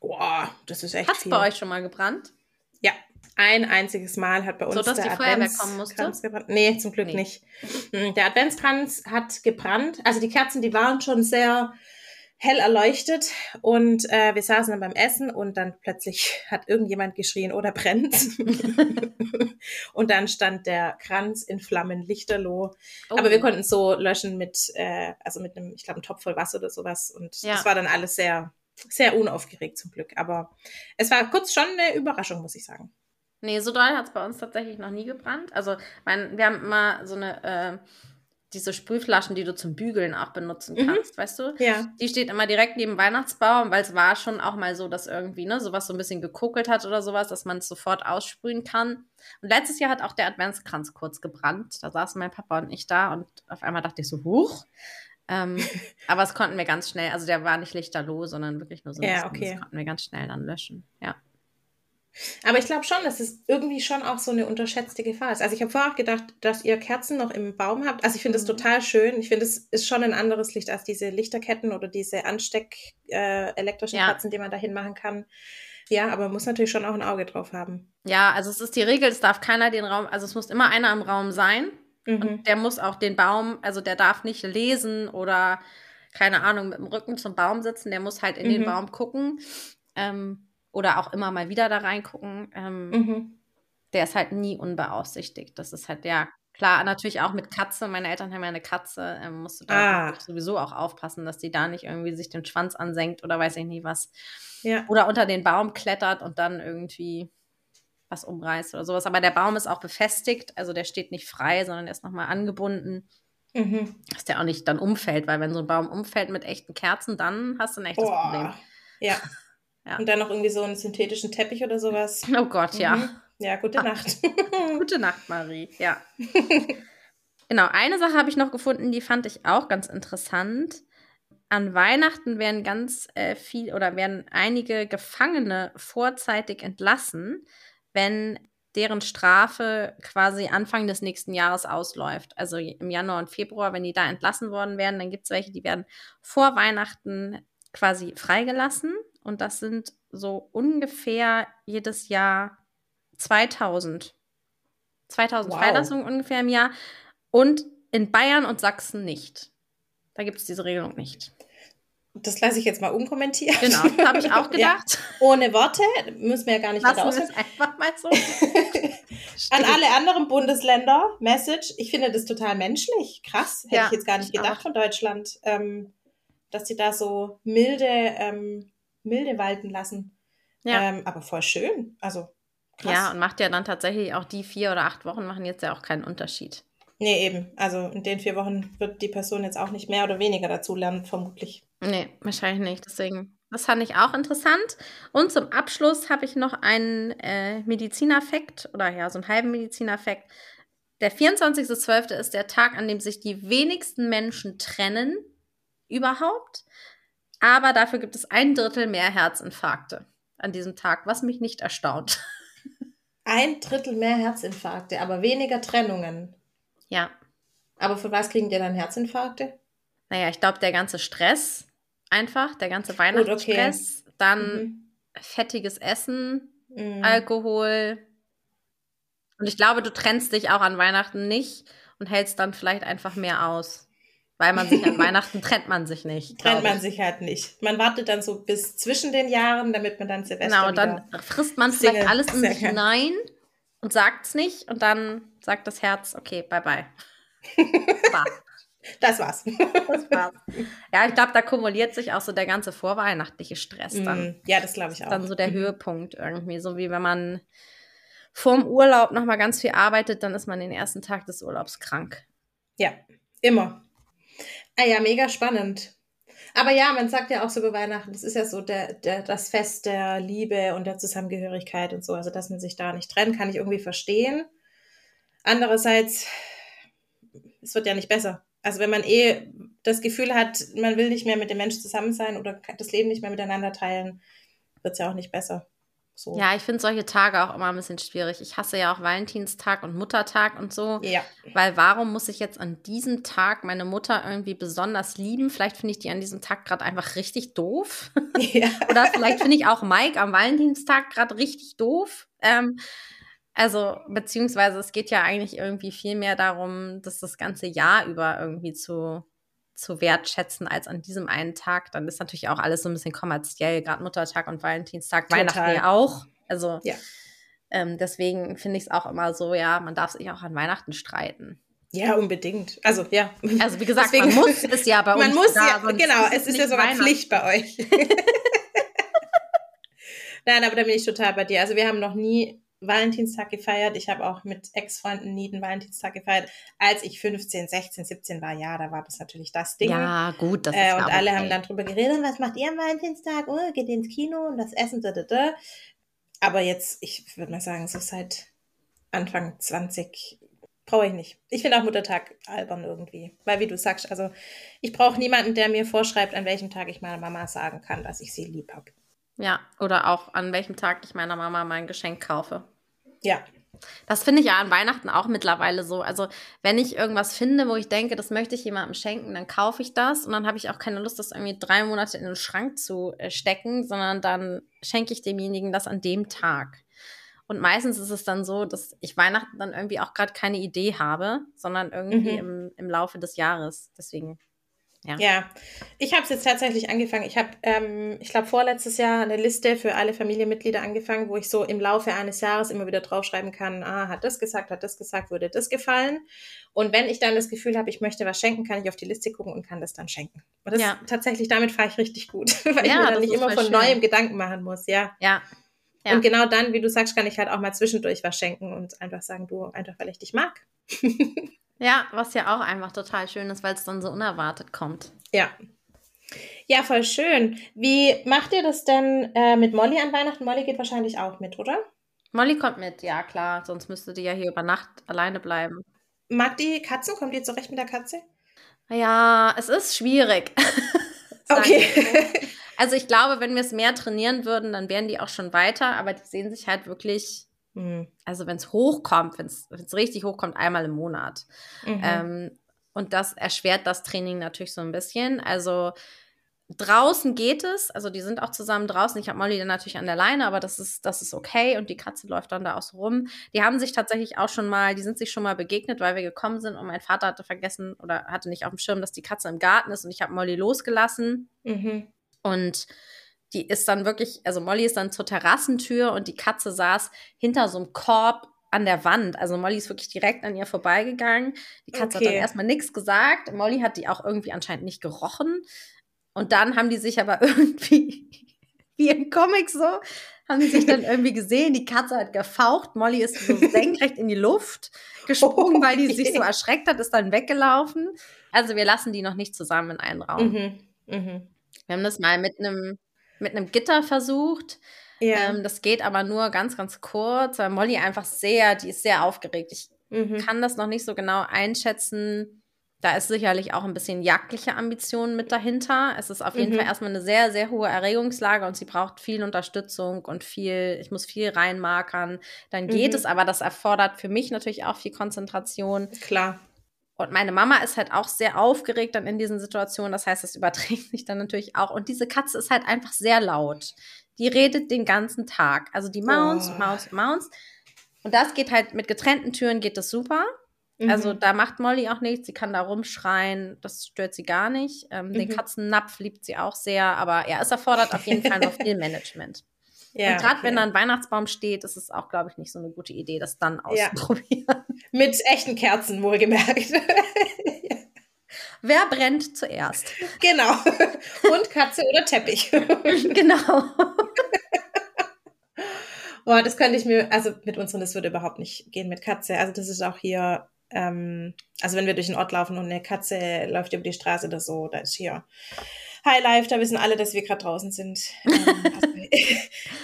Boah, das ist echt Hat's viel. bei euch schon mal gebrannt? Ja, Ein einziges Mal hat bei uns So, dass der die Feuerwehr Adventskranz kommen musste? gebrannt. Nee, zum Glück Nee. nicht. Mm, Der Adventskranz hat gebrannt. Also die Kerzen, die waren schon sehr hell erleuchtet und äh, wir saßen dann beim Essen und dann plötzlich hat irgendjemand geschrien oder brennt. und dann stand der Kranz in Flammen lichterloh. Oh. Aber wir konnten es so löschen mit, äh, also mit einem, ich glaube, einem Topf voll Wasser oder sowas. Und Ja. das war dann alles sehr, sehr unaufgeregt zum Glück. Aber es war kurz schon eine Überraschung, muss ich sagen. Nee, so doll hat es bei uns tatsächlich noch nie gebrannt. Also, mein, wir haben immer so eine, äh, diese Sprühflaschen, die du zum Bügeln auch benutzen Mhm. kannst, weißt du? Ja. Die steht immer direkt neben dem Weihnachtsbaum, weil es war schon auch mal so, dass irgendwie, ne, sowas so ein bisschen gekokelt hat oder sowas, dass man es sofort aussprühen kann. Und letztes Jahr hat auch der Adventskranz kurz gebrannt. Da saßen mein Papa und ich da und auf einmal dachte ich so, huch. Ähm, aber es konnten wir ganz schnell, also der war nicht lichterloh, sondern wirklich nur so ein Ja, bisschen, okay. das konnten wir ganz schnell dann löschen. Ja. Aber ich glaube schon, dass es irgendwie schon auch so eine unterschätzte Gefahr ist. Also ich habe vorher auch gedacht, dass ihr Kerzen noch im Baum habt. Also ich finde das Mhm. total schön. Ich finde, es ist schon ein anderes Licht als diese Lichterketten oder diese Ansteck äh, elektrischen Ja. Kerzen, die man dahin machen kann. Ja, aber man muss natürlich schon auch ein Auge drauf haben. Ja, also es ist die Regel, es darf keiner den Raum, also es muss immer einer im Raum sein. Mhm. Und der muss auch den Baum, also der darf nicht lesen oder, keine Ahnung, mit dem Rücken zum Baum sitzen, der muss halt in den Mhm. Baum gucken. Ähm, oder auch immer mal wieder da reingucken. Ähm, Mhm. Der ist halt nie unbeaufsichtigt. Das ist halt, ja, klar, natürlich auch mit Katze. Meine Eltern haben ja eine Katze, ähm, musst du da Ah. sowieso auch aufpassen, dass die da nicht irgendwie sich den Schwanz ansenkt oder weiß ich nicht was. Ja. Oder unter den Baum klettert und dann irgendwie was umreißt oder sowas. Aber der Baum ist auch befestigt, also der steht nicht frei, sondern der ist nochmal angebunden, Mhm. dass der auch nicht dann umfällt, weil wenn so ein Baum umfällt mit echten Kerzen, dann hast du ein echtes Problem. Boah. Ja. Ja. Und dann noch irgendwie so einen synthetischen Teppich oder sowas. Oh Gott, ja. Mhm. Ja, gute Nacht. Gute Nacht, Marie. Ja. genau, eine Sache habe ich noch gefunden, die fand ich auch ganz interessant. An Weihnachten werden ganz äh, viel oder werden einige Gefangene vorzeitig entlassen, wenn deren Strafe quasi Anfang des nächsten Jahres ausläuft. Also im Januar und Februar, wenn die da entlassen worden werden, dann gibt es welche, die werden vor Weihnachten quasi freigelassen. Und das sind so ungefähr jedes Jahr 2000. 2000 Wow. Freilassungen ungefähr im Jahr. Und in Bayern und Sachsen nicht. Da gibt es diese Regelung nicht. Das lasse ich jetzt mal unkommentiert. Genau, habe ich auch Ja. gedacht. Ohne Worte, müssen wir ja gar nicht Lassen wir es einfach mal so. An alle anderen Bundesländer, Message, ich finde das total menschlich. Krass, hätte Ja, ich jetzt gar nicht ich gedacht auch. von Deutschland, ähm, dass sie da so milde, ähm, milde walten lassen. Ja. Ähm, aber voll schön. Also krass. Ja, und macht ja dann tatsächlich auch die vier oder acht Wochen machen jetzt ja auch keinen Unterschied. Nee, eben. Also in den vier Wochen wird die Person jetzt auch nicht mehr oder weniger dazu lernen, vermutlich. Nee, wahrscheinlich nicht. Deswegen, das fand ich auch interessant. Und zum Abschluss habe ich noch einen äh, Medizineffekt oder ja, so einen halben Medizineffekt. Der 24.12. ist der Tag, an dem sich die wenigsten Menschen trennen überhaupt. Aber dafür gibt es ein Drittel mehr Herzinfarkte an diesem Tag, was mich nicht erstaunt. Ein Drittel mehr Herzinfarkte, aber weniger Trennungen. Ja, Aber für was kriegen die dann Herzinfarkte? naja, ich glaube, der ganze Stress einfach, der ganze Weihnachtsstress, dann Mhm. fettiges Essen, Mhm. Alkohol. Und ich glaube, du trennst dich auch an Weihnachten nicht und hältst dann vielleicht einfach mehr aus. Weil man sich an Weihnachten trennt man sich nicht. Trennt man ich. sich halt nicht. Man wartet dann so bis zwischen den Jahren, damit man dann Silvester Genau, und dann frisst man vielleicht Single. alles in sich hinein und sagt es nicht. Und dann sagt das Herz, okay, bye bye. Das war's. das war's. Ja, ich glaube, da kumuliert sich auch so der ganze vorweihnachtliche Stress dann. Mhm. Ja, das glaube ich auch. dann so der. Höhepunkt irgendwie. So wie wenn man vorm Urlaub nochmal ganz viel arbeitet, dann ist man den ersten Tag des Urlaubs krank. Ja, immer. Ah ja, mega spannend. Aber ja, man sagt ja auch so über Weihnachten, das ist ja so der, der, das Fest der Liebe und der Zusammengehörigkeit und so. Also, dass man sich da nicht trennt, kann ich irgendwie verstehen. Andererseits, es wird ja nicht besser. Also, wenn man eh das Gefühl hat, man will nicht mehr mit dem Menschen zusammen sein oder das Leben nicht mehr miteinander teilen, wird es ja auch nicht besser. So. Ja, ich finde solche Tage auch immer ein bisschen schwierig. Ich hasse ja auch Valentinstag und Muttertag und so. Ja. Weil warum muss ich jetzt an diesem Tag meine Mutter irgendwie besonders lieben? Vielleicht finde ich die an diesem Tag gerade einfach richtig doof. ja. Oder vielleicht finde ich auch Mike am Valentinstag gerade richtig doof. Ähm, also, beziehungsweise es geht ja eigentlich irgendwie viel mehr darum, dass das ganze Jahr über irgendwie zu zu wertschätzen als an diesem einen Tag. Dann ist natürlich auch alles so ein bisschen kommerziell, gerade Muttertag und Valentinstag, Total. Weihnachten ja auch. Also Ja. ähm, deswegen finde ich es auch immer so, ja, man darf sich auch an Weihnachten streiten. Ja, unbedingt. Also, ja. Also wie gesagt, Deswegen- man muss es ja bei uns. Man muss da, ja, genau, es ist ja sogar. Pflicht bei euch. Nein, aber da bin ich total bei dir. Also wir haben noch nie Valentinstag gefeiert. Ich habe auch mit Ex-Freunden nie den Valentinstag gefeiert. Als ich 15, 16, 17 war, ja, da war das natürlich das Ding. Ja, gut, das ist äh, ja und alle okay. haben dann drüber geredet, was macht ihr am Valentinstag? Oh, geht ins Kino und das Essen, da, da, da. Aber jetzt, ich würde mal sagen, so seit Anfang 20 brauche ich nicht. Ich finde auch Muttertag albern irgendwie. Weil, wie du sagst, also ich brauche niemanden, der mir vorschreibt, an welchem Tag ich meiner Mama sagen kann, dass ich sie lieb habe. Ja, oder auch an welchem Tag ich meiner Mama mein Geschenk kaufe. Ja, Das finde ich ja an Weihnachten auch mittlerweile so. Also, wenn ich irgendwas finde, wo ich denke, das möchte ich jemandem schenken, dann kaufe ich das und dann habe ich auch keine Lust, das irgendwie drei Monate in den Schrank zu äh, stecken, sondern dann schenke ich demjenigen das an dem Tag. Und meistens ist es dann so, dass ich Weihnachten dann irgendwie auch gerade keine Idee habe, sondern irgendwie Mhm. im, im Laufe des Jahres. Deswegen, ja. Ja, ich habe es jetzt tatsächlich angefangen. Ich habe, ähm, ich glaube, vorletztes Jahr eine Liste für alle Familienmitglieder angefangen, wo ich so im Laufe eines Jahres immer wieder draufschreiben kann, ah, hat das gesagt, hat das gesagt, würde das gefallen. Und wenn ich dann das Gefühl habe, ich möchte was schenken, kann ich auf die Liste gucken und kann das dann schenken. Und das Ja. tatsächlich, damit fahre ich richtig gut, weil ich Ja, mir das dann nicht immer von schön. neuem Gedanken machen muss, ja. Ja. Ja. Und genau dann, wie du sagst, kann ich halt auch mal zwischendurch was schenken und einfach sagen, du, einfach weil ich dich mag. Ja, was ja auch einfach total schön ist, weil es dann so unerwartet kommt. Ja. Ja, voll schön. Wie macht ihr das denn äh, mit Molly an Weihnachten? Molly geht wahrscheinlich auch mit, oder? Molly kommt mit, ja klar, sonst müsste die ja hier über Nacht alleine bleiben. Mag die Katzen? Kommt ihr zurecht mit der Katze? Ja, es ist schwierig. Okay. Also ich glaube, wenn wir es mehr trainieren würden, dann wären die auch schon weiter, aber die sehen sich halt wirklich. Also wenn es hochkommt, wenn es richtig hochkommt, einmal im Monat. Mhm. Ähm, und das erschwert das Training natürlich so ein bisschen. Also draußen geht es, also die sind auch zusammen draußen. Ich habe Molly dann natürlich an der Leine, aber das ist, das ist okay und die Katze läuft dann da auch so rum. Die haben sich tatsächlich auch schon mal, die sind sich schon mal begegnet, weil wir gekommen sind und mein Vater hatte vergessen oder hatte nicht auf dem Schirm, dass die Katze im Garten ist und ich habe Molly losgelassen. Mhm. Und die ist dann wirklich, also Molly ist dann zur Terrassentür und die Katze saß hinter so einem Korb an der Wand. Also Molly ist wirklich direkt an ihr vorbeigegangen. Die Katze hat Okay. dann erstmal nichts gesagt. Molly hat die auch irgendwie anscheinend nicht gerochen. Und dann haben die sich aber irgendwie, wie im Comic so, haben die sich dann irgendwie gesehen. Die Katze hat gefaucht. Molly ist so senkrecht in die Luft gesprungen, weil die sich so Okay. erschreckt hat, ist dann weggelaufen. Also wir lassen die noch nicht zusammen in einen Raum. Mhm. Mhm. Wir haben das mal mit einem mit einem Gitter versucht. Ja. Ähm, das geht aber nur ganz, ganz kurz, weil Molly einfach sehr, die ist sehr aufgeregt. Ich mhm. kann das noch nicht so genau einschätzen. Da ist sicherlich auch ein bisschen jagdliche Ambition mit dahinter. Es ist auf jeden Mhm. Fall erstmal eine sehr, sehr hohe Erregungslage und sie braucht viel Unterstützung und viel, ich muss viel reinmarkern. Dann geht Mhm. es, aber das erfordert für mich natürlich auch viel Konzentration. Klar. Und meine Mama ist halt auch sehr aufgeregt dann in diesen Situationen. Das heißt, das überträgt sich dann natürlich auch. Und diese Katze ist halt einfach sehr laut. Die redet den ganzen Tag. Also die Maunz, Oh. Maunz, Maunz. Und das geht halt mit getrennten Türen geht das super. Mhm. Also da macht Molly auch nichts. Sie kann da rumschreien. Das stört sie gar nicht. Ähm, Den Mhm. Katzennapf liebt sie auch sehr. Aber ja, es erfordert auf jeden Fall noch viel Management. Ja, Und gerade okay. wenn da ein Weihnachtsbaum steht, ist es auch, glaube ich, nicht so eine gute Idee, das dann Ja. auszuprobieren. Mit echten Kerzen, wohlgemerkt. Wer brennt zuerst? genau. Und Katze oder Teppich. genau. Boah, das könnte ich mir, also mit unseren, das würde überhaupt nicht gehen mit Katze. Also das ist auch hier, ähm, also wenn wir durch den Ort laufen und eine Katze läuft über die Straße oder so, da ist hier High Life, da wissen alle, dass wir gerade draußen sind. Ähm, also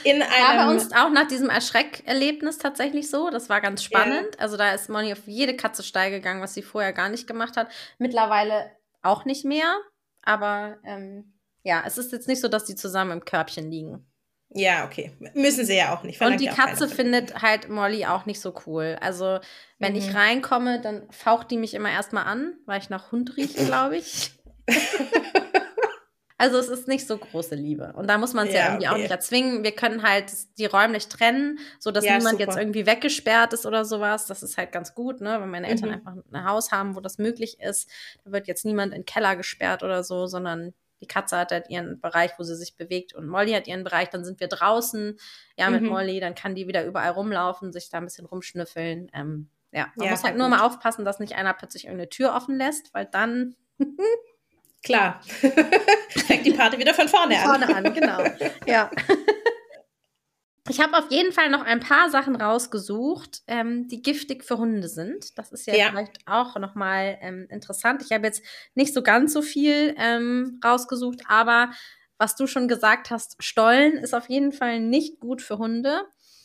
in einem, War bei uns auch nach diesem Erschreckerlebnis tatsächlich so. Das war ganz spannend. Also da ist Moni auf jede Katze steil gegangen, was sie vorher gar nicht gemacht hat. Mittlerweile auch nicht mehr. Aber ähm, ja, es ist jetzt nicht so, dass die zusammen im Körbchen liegen. Ja, okay. Müssen sie ja auch nicht. Und die Katze findet halt Molly auch nicht so cool. Also, wenn mhm. ich reinkomme, dann faucht die mich immer erstmal an, weil ich nach Hund rieche, glaube ich. also, es ist nicht so große Liebe. Und da muss man es ja, ja, irgendwie okay. auch nicht erzwingen. Wir können halt die räumlich trennen, sodass ja, niemand super. jetzt irgendwie weggesperrt ist oder sowas. Das ist halt ganz gut, ne? Wenn meine Eltern mhm. einfach ein Haus haben, wo das möglich ist, da wird jetzt niemand in den Keller gesperrt oder so, sondern die Katze hat halt ihren Bereich, wo sie sich bewegt und Molly hat ihren Bereich. Dann sind wir draußen, ja, mit mhm. Molly. Dann kann die wieder überall rumlaufen, sich da ein bisschen rumschnüffeln. Ähm, ja, man ja, muss halt nur gut. mal aufpassen, dass nicht einer plötzlich irgendeine Tür offen lässt, weil dann. Klar. Fängt die Party wieder von vorne an. Vorne an, genau. ja. Ich habe auf jeden Fall noch ein paar Sachen rausgesucht, ähm, die giftig für Hunde sind. Das ist ja, ja. vielleicht auch nochmal ähm, interessant. Ich habe jetzt nicht so ganz so viel ähm, rausgesucht, aber was du schon gesagt hast, Stollen ist auf jeden Fall nicht gut für Hunde.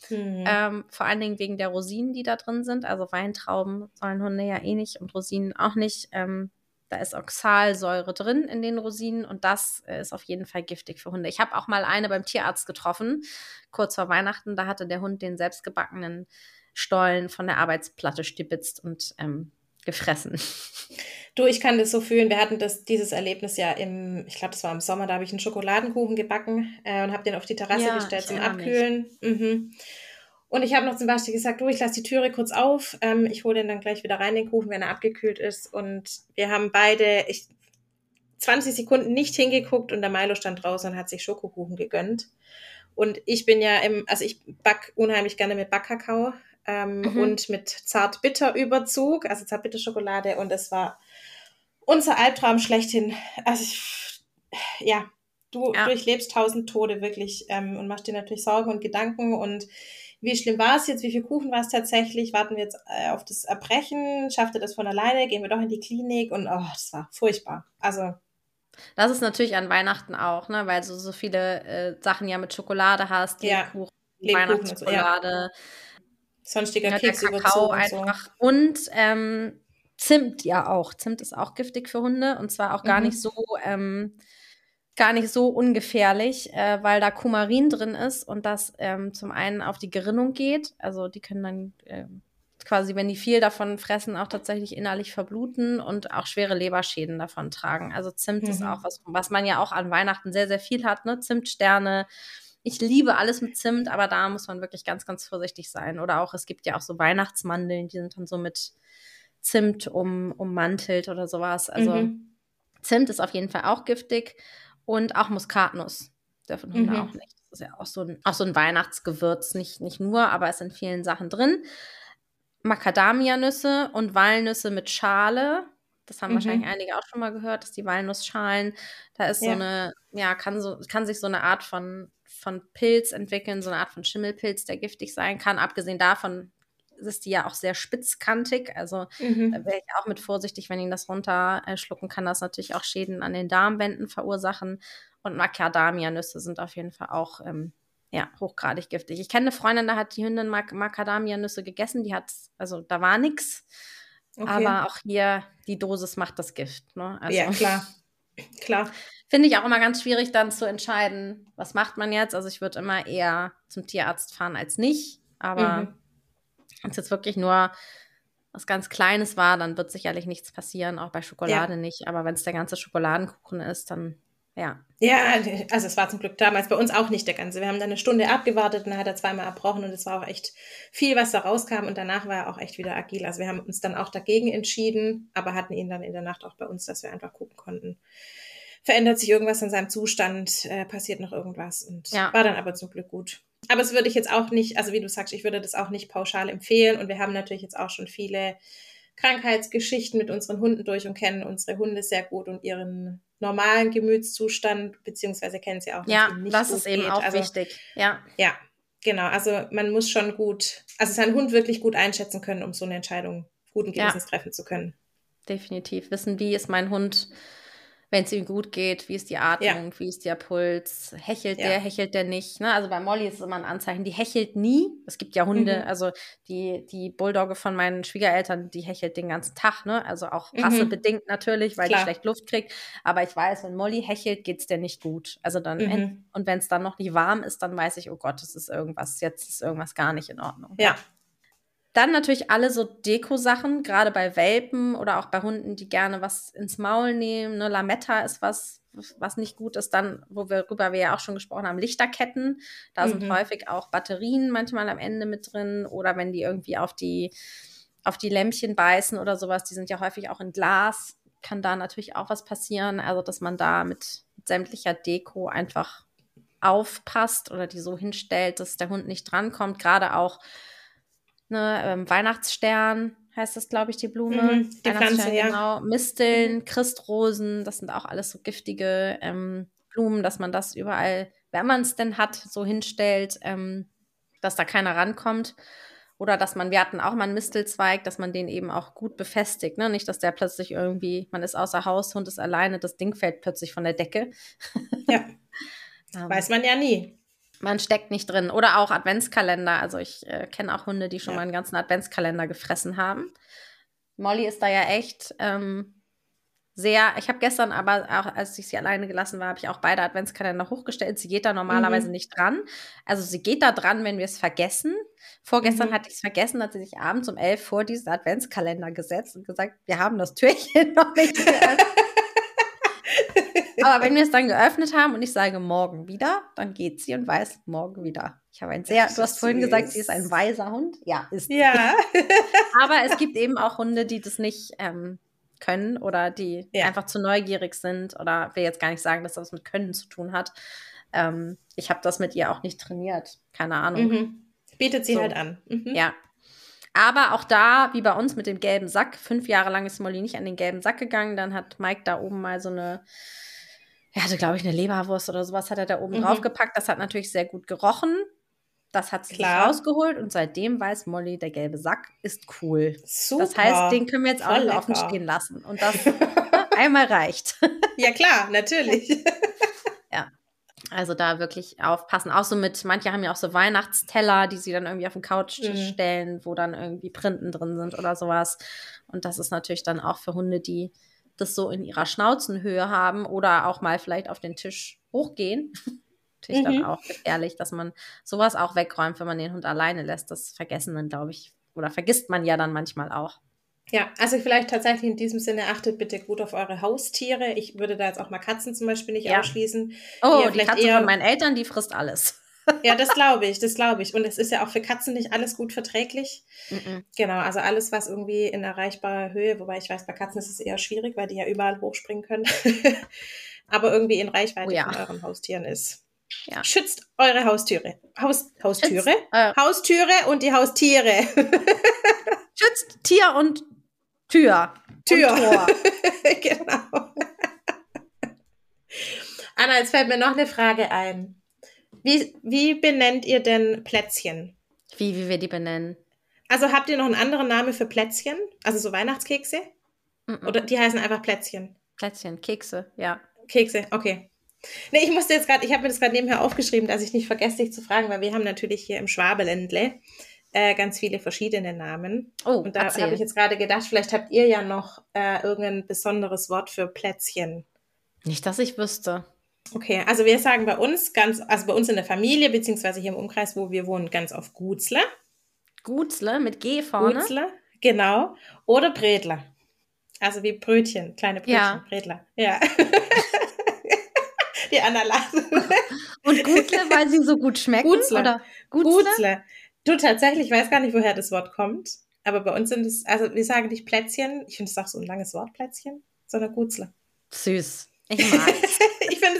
Mhm. Ähm, vor allen Dingen wegen der Rosinen, die da drin sind. Also Weintrauben sollen Hunde ja eh nicht und Rosinen auch nicht. Ähm, da ist Oxalsäure drin in den Rosinen und das äh, ist auf jeden Fall giftig für Hunde. Ich habe auch mal eine beim Tierarzt getroffen, kurz vor Weihnachten. Da hatte der Hund den selbstgebackenen Stollen von der Arbeitsplatte stibitzt und ähm, gefressen. Du, ich kann das so fühlen. Wir hatten das, dieses Erlebnis ja im, ich glaube, das war im Sommer, da habe ich einen Schokoladenkuchen gebacken äh, und habe den auf die Terrasse ja, gestellt zum Abkühlen. Mhm. Und ich habe noch zum Beispiel gesagt, du, ich lasse die Türe kurz auf. Ähm, ich hole den dann gleich wieder rein, den Kuchen, wenn er abgekühlt ist. Und wir haben beide ich, 20 Sekunden nicht hingeguckt und der Milo stand draußen und hat sich Schokokuchen gegönnt. Und ich bin ja im, also ich back unheimlich gerne mit Backkakao ähm, mhm. und mit Zart-Bitter-Überzug, also Zart-Bitter-Schokolade. Und es war unser Albtraum schlechthin. Also ich, ja, du ja. durchlebst tausend Tode wirklich ähm, und machst dir natürlich Sorgen und Gedanken und wie schlimm war es jetzt, wie viel Kuchen war es tatsächlich, warten wir jetzt äh, auf das Erbrechen, schafft er das von alleine, gehen wir doch in die Klinik und oh, das war furchtbar. Also das ist natürlich an Weihnachten auch, ne, weil du so viele äh, Sachen ja mit Schokolade hast, ja, Kuchen, Weihnachtsschokolade, so, ja. sonstiger ja, Keks Kakao und einfach so. und ähm, Zimt ja auch. Zimt ist auch giftig für Hunde und zwar auch gar mhm. nicht so ähm, gar nicht so ungefährlich, äh, weil da Kumarin drin ist und das ähm, zum einen auf die Gerinnung geht. Also die können dann äh, quasi, wenn die viel davon fressen, auch tatsächlich innerlich verbluten und auch schwere Leberschäden davon tragen. Also Zimt mhm. ist auch was, was man ja auch an Weihnachten sehr, sehr viel hat, ne? Zimtsterne. Ich liebe alles mit Zimt, aber da muss man wirklich ganz, ganz vorsichtig sein. Oder auch, es gibt ja auch so Weihnachtsmandeln, die sind dann so mit Zimt um, ummantelt oder sowas. Also mhm. Zimt ist auf jeden Fall auch giftig. Und auch Muskatnuss dürfen Hunde mhm. auch nicht. Das ist ja auch so ein, auch so ein Weihnachtsgewürz. Nicht, nicht nur, aber es sind vielen Sachen drin. Macadamianüsse und Walnüsse mit Schale. Das haben mhm. wahrscheinlich einige auch schon mal gehört, dass die Walnussschalen, da ist ja. so eine, ja, kann so, kann sich so eine Art von, von Pilz entwickeln, so eine Art von Schimmelpilz, der giftig sein kann. Abgesehen davon ist die ja auch sehr spitzkantig. Also mhm. da wäre ich auch mit vorsichtig, wenn ihn das runterschlucken kann, das natürlich auch Schäden an den Darmwänden verursachen. Und Macadamia-Nüsse sind auf jeden Fall auch ähm, ja, hochgradig giftig. Ich kenne eine Freundin, da hat die Hündin Mac Macadamia-Nüsse gegessen, die hat, also da war nichts. Okay. Aber auch hier, die Dosis macht das Gift. Ne? Also, ja, klar. Klar. Finde ich auch immer ganz schwierig, dann zu entscheiden, was macht man jetzt. Also ich würde immer eher zum Tierarzt fahren als nicht. Aber mhm. Wenn es jetzt wirklich nur was ganz Kleines war, dann wird sicherlich nichts passieren, auch bei Schokolade ja. nicht. Aber wenn es der ganze Schokoladenkuchen ist, dann ja. Ja, also es war zum Glück damals bei uns auch nicht der ganze. Wir haben dann eine Stunde abgewartet und dann hat er zweimal erbrochen und es war auch echt viel, was da rauskam und danach war er auch echt wieder agil. Also wir haben uns dann auch dagegen entschieden, aber hatten ihn dann in der Nacht auch bei uns, dass wir einfach gucken konnten. Verändert sich irgendwas in seinem Zustand, äh, passiert noch irgendwas und ja. war dann aber zum Glück gut. Aber es würde ich jetzt auch nicht, also wie du sagst, ich würde das auch nicht pauschal empfehlen. Und wir haben natürlich jetzt auch schon viele Krankheitsgeschichten mit unseren Hunden durch und kennen unsere Hunde sehr gut und ihren normalen Gemütszustand, beziehungsweise kennen sie auch, ja, nicht das ist geht. eben auch also, wichtig. Ja. Ja, genau. Also man muss schon gut, also seinen Hund wirklich gut einschätzen können, um so eine Entscheidung guten Gewissens ja. treffen zu können. Definitiv. Wissen, wie ist mein Hund wenn es ihm gut geht, wie ist die Atmung, ja. wie ist der Puls, hechelt ja. der, hechelt der nicht. Ne? Also bei Molly ist es immer ein Anzeichen, die hechelt nie. Es gibt ja Hunde, mhm. also die, die Bulldogge von meinen Schwiegereltern, die hechelt den ganzen Tag, ne? Also auch mhm. rassebedingt natürlich, weil Klar. die schlecht Luft kriegt. Aber ich weiß, wenn Molly hechelt, geht es der nicht gut. Also dann, mhm. und wenn es dann noch nicht warm ist, dann weiß ich, oh Gott, es ist irgendwas, jetzt ist irgendwas gar nicht in Ordnung. Ja. Dann natürlich alle so Deko-Sachen, gerade bei Welpen oder auch bei Hunden, die gerne was ins Maul nehmen. Ne? Lametta ist was, was nicht gut ist. Dann, worüber wir ja auch schon gesprochen haben, Lichterketten. Da mhm. sind häufig auch Batterien manchmal am Ende mit drin. Oder wenn die irgendwie auf die, auf die Lämpchen beißen oder sowas, die sind ja häufig auch in Glas, kann da natürlich auch was passieren. Also, dass man da mit sämtlicher Deko einfach aufpasst oder die so hinstellt, dass der Hund nicht drankommt. Gerade auch ne, ähm, Weihnachtsstern heißt das, glaube ich, die Blume. Mhm, die Pflanze, ja. genau. Misteln, mhm. Christrosen, das sind auch alles so giftige ähm, Blumen, dass man das überall, wenn man es denn hat, so hinstellt, ähm, dass da keiner rankommt. Oder dass man, wir hatten auch mal einen Mistelzweig, dass man den eben auch gut befestigt. Ne? Nicht, dass der plötzlich irgendwie, man ist außer Haus, Hund ist alleine, das Ding fällt plötzlich von der Decke. Ja. ähm, Weiß man ja nie man steckt nicht drin. Oder auch Adventskalender. Also ich äh, kenne auch Hunde, die schon ja. mal einen ganzen Adventskalender gefressen haben. Molly ist da ja echt ähm, sehr. Ich habe gestern aber auch, als ich sie alleine gelassen war, habe ich auch beide Adventskalender hochgestellt. Sie geht da normalerweise mhm. nicht dran. Also sie geht da dran, wenn wir es vergessen. Vorgestern mhm. hatte ich es vergessen, hat sie sich abends um elf vor diesen Adventskalender gesetzt und gesagt, wir haben das Türchen noch nicht geöffnet. Aber wenn wir es dann geöffnet haben und ich sage morgen wieder, dann geht sie und weiß morgen wieder. Ich habe ein sehr, du hast vorhin gesagt, sie ist ein weiser Hund. Ja, ist sie. Ja. Aber es gibt eben auch Hunde, die das nicht ähm, können oder die ja. einfach zu neugierig sind oder will jetzt gar nicht sagen, dass das mit Können zu tun hat. Ähm, ich habe das mit ihr auch nicht trainiert. Keine Ahnung. Mhm. Bietet sie so. halt an. Mhm. Ja. Aber auch da, wie bei uns mit dem gelben Sack, fünf Jahre lang ist Molly nicht an den gelben Sack gegangen. Dann hat Mike da oben mal so eine er hatte, glaube ich, eine Leberwurst oder sowas hat er da oben mhm. drauf gepackt. Das hat natürlich sehr gut gerochen. Das hat sie Klar. rausgeholt und seitdem weiß Molly, der gelbe Sack ist cool. Super. Das heißt, den können wir jetzt Voll auch offen stehen lassen. Und das einmal reicht. Ja, klar, natürlich. ja. Also da wirklich aufpassen. Auch so mit, manche haben ja auch so Weihnachtsteller, die sie dann irgendwie auf den Couchtisch mhm. stellen, wo dann irgendwie Printen drin sind oder sowas. Und das ist natürlich dann auch für Hunde, die das so in ihrer Schnauzenhöhe haben oder auch mal vielleicht auf den Tisch hochgehen. Natürlich mhm. dann auch ehrlich, dass man sowas auch wegräumt, wenn man den Hund alleine lässt. Das vergessen dann, glaube ich, oder vergisst man ja dann manchmal auch. Ja, also vielleicht tatsächlich in diesem Sinne achtet bitte gut auf eure Haustiere. Ich würde da jetzt auch mal Katzen zum Beispiel nicht ja. ausschließen. Oh, die, die Katze eher... von meinen Eltern, die frisst alles. Ja, das glaube ich, das glaube ich. Und es ist ja auch für Katzen nicht alles gut verträglich. Mm -mm. Genau, also alles, was irgendwie in erreichbarer Höhe, wobei ich weiß, bei Katzen ist es eher schwierig, weil die ja überall hochspringen können. Aber irgendwie in Reichweite oh, ja. von euren Haustieren ist. Ja. Schützt eure Haustüre. Haus, Haustüre? Schützt, äh, Haustüre und die Haustiere. Schützt Tier und Tür. Tür. Und genau. Anna, jetzt fällt mir noch eine Frage ein. Wie, wie benennt ihr denn Plätzchen? Wie, wie wir die benennen? Also habt ihr noch einen anderen Namen für Plätzchen? Also so Weihnachtskekse? Mm -mm. Oder die heißen einfach Plätzchen? Plätzchen, Kekse, ja. Kekse, okay. Nee, ich musste jetzt gerade, ich habe mir das gerade nebenher aufgeschrieben, dass ich nicht vergesse, dich zu fragen, weil wir haben natürlich hier im Schwabeländle äh, ganz viele verschiedene Namen. Oh, und da habe ich jetzt gerade gedacht, vielleicht habt ihr ja noch äh, irgendein besonderes Wort für Plätzchen. Nicht, dass ich wüsste. Okay, also wir sagen bei uns ganz, also bei uns in der Familie, beziehungsweise hier im Umkreis, wo wir wohnen, ganz auf Gutzler. Gutzler mit G vorne? Gutzler, genau. Oder Bredler. Also wie Brötchen, kleine Brötchen, ja. Bredler. Ja. Die Anna lacht. Und Gutzle, weil sie so gut schmecken? Gutzle. Oder Gutzle? Gutzle. Du, tatsächlich, ich weiß gar nicht, woher das Wort kommt. Aber bei uns sind es, also wir sagen nicht Plätzchen, ich finde es auch so ein langes Wort, Plätzchen, sondern Gutzle. Süß. Ich mag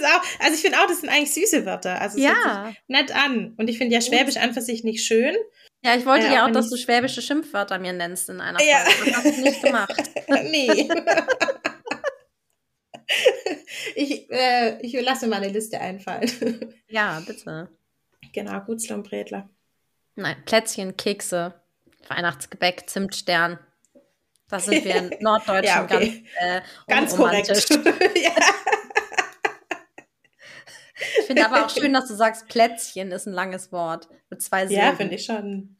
Es auch, also ich finde auch, das sind eigentlich süße Wörter. Also es ja. nett an. Und ich finde ja Schwäbisch an für sich nicht schön. Ja, ich wollte äh, ja auch, dass du schwäbische Schimpfwörter mir nennst in einer Folge. Ja. Das hast du nicht gemacht. nee. ich, äh, ich lasse mal eine Liste einfallen. ja, bitte. Genau, Gutzler und Bredler. Nein, Plätzchen, Kekse, Weihnachtsgebäck, Zimtstern. Das sind wir in Norddeutschen ja, okay. ganz, äh, ganz korrekt. ja. Ich finde aber auch schön, dass du sagst, Plätzchen ist ein langes Wort mit zwei Silben. Ja, finde ich schon.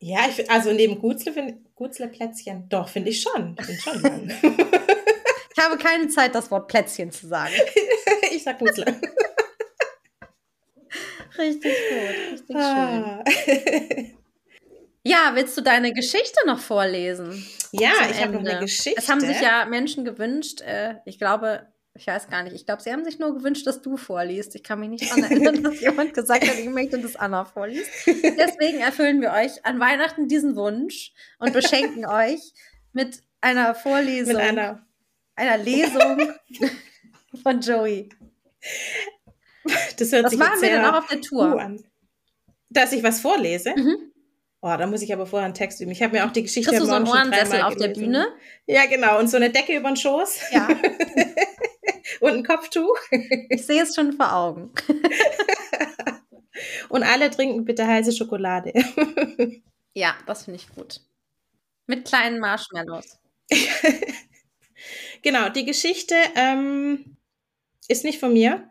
Ja, ich, also neben Gutzle, find, Gutzle Plätzchen, doch, finde ich schon. Find schon lang. ich habe keine Zeit, das Wort Plätzchen zu sagen. ich sag Gutzle. Richtig gut, richtig ah. schön. Ja, willst du deine Geschichte noch vorlesen? Ja, ich habe noch eine Geschichte. Es haben sich ja Menschen gewünscht, äh, ich glaube, ich weiß gar nicht. Ich glaube, sie haben sich nur gewünscht, dass du vorliest. Ich kann mich nicht daran erinnern, dass jemand gesagt hat, ich möchte, dass Anna vorliest. Deswegen erfüllen wir euch an Weihnachten diesen Wunsch und beschenken euch mit einer Vorlesung, mit einer, einer Lesung von Joey. Das hört was sich machen wir denn auch auf der Tour? an. Dass ich was vorlese? Mhm. Oh, da muss ich aber vorher einen Text üben. Ich habe mir auch die Geschichte Kriegst du so einen Ohrensessel auf der Bühne? Ja, genau. Und so eine Decke über den Schoß. Ja. Und ein Kopftuch. Ich sehe es schon vor Augen. und alle trinken bitte heiße Schokolade. ja, das finde ich gut. Mit kleinen Marshmallows. genau, die Geschichte ähm, ist nicht von mir.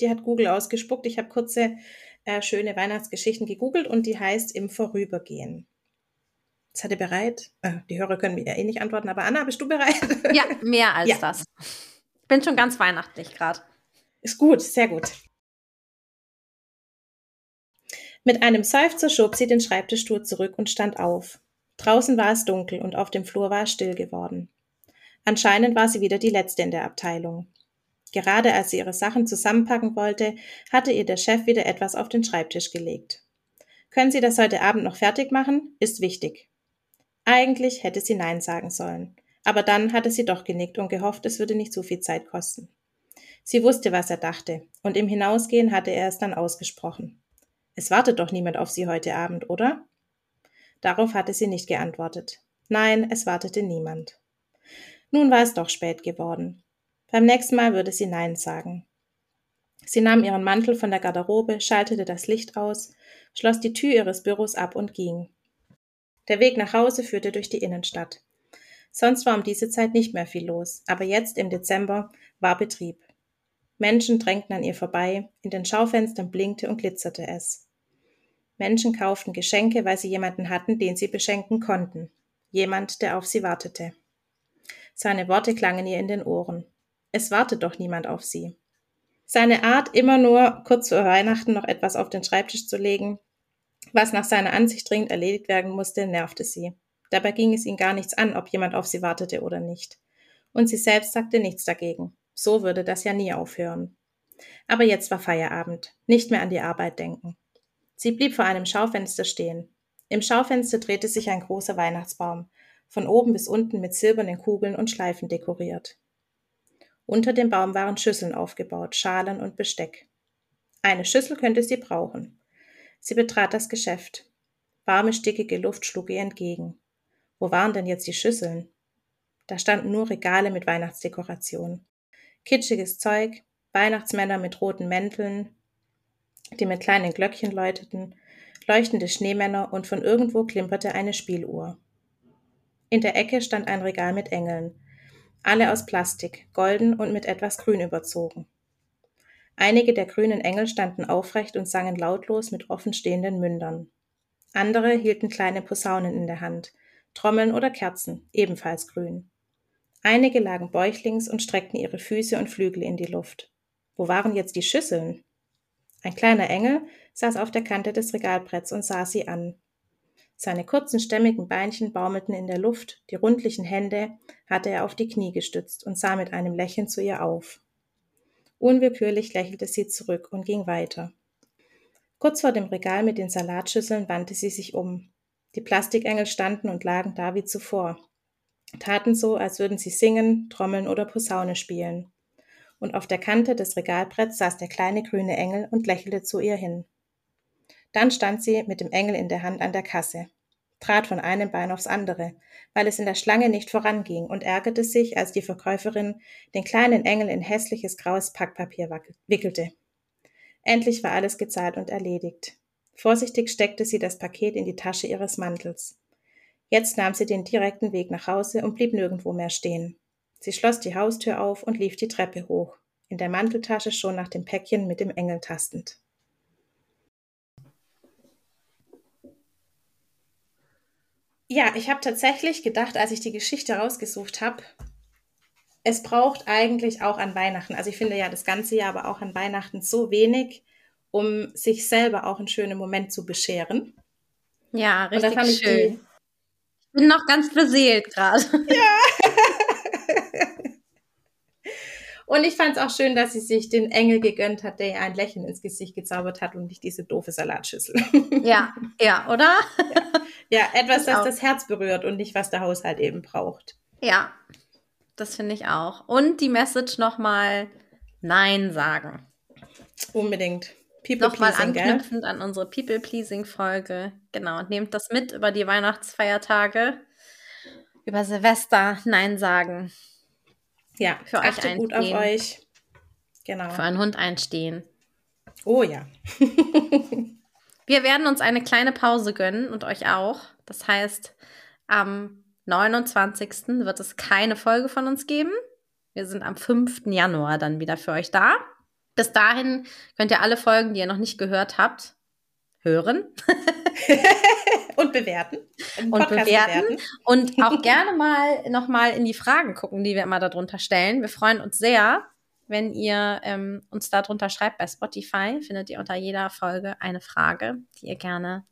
Die hat Google ausgespuckt. Ich habe kurze, äh, schöne Weihnachtsgeschichten gegoogelt und die heißt Im Vorübergehen. Seid ihr bereit? Äh, die Hörer können mir ja eh nicht antworten, aber Anna, bist du bereit? Ja, mehr als ja. das. Bin schon ganz weihnachtlich gerade. Ist gut, sehr gut. Mit einem Seufzer schob sie den Schreibtischstuhl zurück und stand auf. Draußen war es dunkel und auf dem Flur war es still geworden. Anscheinend war sie wieder die Letzte in der Abteilung. Gerade als sie ihre Sachen zusammenpacken wollte, hatte ihr der Chef wieder etwas auf den Schreibtisch gelegt. Können Sie das heute Abend noch fertig machen? Ist wichtig. Eigentlich hätte sie Nein sagen sollen. Aber dann hatte sie doch genickt und gehofft, es würde nicht so viel Zeit kosten. Sie wusste, was er dachte, und im Hinausgehen hatte er es dann ausgesprochen. Es wartet doch niemand auf Sie heute Abend, oder? Darauf hatte sie nicht geantwortet. Nein, es wartete niemand. Nun war es doch spät geworden. Beim nächsten Mal würde sie Nein sagen. Sie nahm ihren Mantel von der Garderobe, schaltete das Licht aus, schloss die Tür ihres Büros ab und ging. Der Weg nach Hause führte durch die Innenstadt. Sonst war um diese Zeit nicht mehr viel los, aber jetzt im Dezember war Betrieb. Menschen drängten an ihr vorbei, in den Schaufenstern blinkte und glitzerte es. Menschen kauften Geschenke, weil sie jemanden hatten, den sie beschenken konnten. Jemand, der auf sie wartete. Seine Worte klangen ihr in den Ohren. Es wartet doch niemand auf sie. Seine Art, immer nur kurz vor Weihnachten noch etwas auf den Schreibtisch zu legen, was nach seiner Ansicht dringend erledigt werden musste, nervte sie. Dabei ging es ihn gar nichts an, ob jemand auf sie wartete oder nicht. Und sie selbst sagte nichts dagegen. So würde das ja nie aufhören. Aber jetzt war Feierabend, nicht mehr an die Arbeit denken. Sie blieb vor einem Schaufenster stehen. Im Schaufenster drehte sich ein großer Weihnachtsbaum, von oben bis unten mit silbernen Kugeln und Schleifen dekoriert. Unter dem Baum waren Schüsseln aufgebaut, Schalen und Besteck. Eine Schüssel könnte sie brauchen. Sie betrat das Geschäft. Warme, stickige Luft schlug ihr entgegen. Wo waren denn jetzt die Schüsseln? Da standen nur Regale mit Weihnachtsdekoration. Kitschiges Zeug, Weihnachtsmänner mit roten Mänteln, die mit kleinen Glöckchen läuteten, leuchtende Schneemänner und von irgendwo klimperte eine Spieluhr. In der Ecke stand ein Regal mit Engeln, alle aus Plastik, golden und mit etwas Grün überzogen. Einige der grünen Engel standen aufrecht und sangen lautlos mit offenstehenden Mündern. Andere hielten kleine Posaunen in der Hand, Trommeln oder Kerzen, ebenfalls grün. Einige lagen bäuchlings und streckten ihre Füße und Flügel in die Luft. Wo waren jetzt die Schüsseln? Ein kleiner Engel saß auf der Kante des Regalbretts und sah sie an. Seine kurzen, stämmigen Beinchen baumelten in der Luft, die rundlichen Hände hatte er auf die Knie gestützt und sah mit einem Lächeln zu ihr auf. Unwillkürlich lächelte sie zurück und ging weiter. Kurz vor dem Regal mit den Salatschüsseln wandte sie sich um. Die Plastikengel standen und lagen da wie zuvor, taten so, als würden sie singen, trommeln oder Posaune spielen. Und auf der Kante des Regalbretts saß der kleine grüne Engel und lächelte zu ihr hin. Dann stand sie mit dem Engel in der Hand an der Kasse, trat von einem Bein aufs andere, weil es in der Schlange nicht voranging und ärgerte sich, als die Verkäuferin den kleinen Engel in hässliches graues Packpapier wickelte. Endlich war alles gezahlt und erledigt. Vorsichtig steckte sie das Paket in die Tasche ihres Mantels. Jetzt nahm sie den direkten Weg nach Hause und blieb nirgendwo mehr stehen. Sie schloss die Haustür auf und lief die Treppe hoch, in der Manteltasche schon nach dem Päckchen mit dem Engel tastend. Ja, ich habe tatsächlich gedacht, als ich die Geschichte rausgesucht habe, es braucht eigentlich auch an Weihnachten, also ich finde ja das ganze Jahr, aber auch an Weihnachten so wenig, um sich selber auch einen schönen Moment zu bescheren. Ja, richtig schön. Ich, die... ich bin noch ganz beseelt gerade. Ja. Und ich fand es auch schön, dass sie sich den Engel gegönnt hat, der ihr ein Lächeln ins Gesicht gezaubert hat und nicht diese doofe Salatschüssel. Ja, ja, oder? Ja, ja etwas, das das Herz berührt und nicht, was der Haushalt eben braucht. Ja, das finde ich auch. Und die Message nochmal Nein sagen. Unbedingt. Nochmal anknüpfend gell? an unsere People-Pleasing-Folge. Genau, und nehmt das mit über die Weihnachtsfeiertage. Über Silvester Nein sagen. Ja, für euch einstehen. gut auf euch. Genau. Für einen Hund einstehen. Oh ja. Wir werden uns eine kleine Pause gönnen und euch auch. Das heißt, am 29. wird es keine Folge von uns geben. Wir sind am 5. Januar dann wieder für euch da. Bis dahin könnt ihr alle Folgen, die ihr noch nicht gehört habt, hören. und bewerten. Und bewerten. bewerten. Und auch gerne mal nochmal in die Fragen gucken, die wir immer darunter stellen. Wir freuen uns sehr, wenn ihr ähm, uns darunter schreibt bei Spotify. Findet ihr unter jeder Folge eine Frage, die ihr gerne,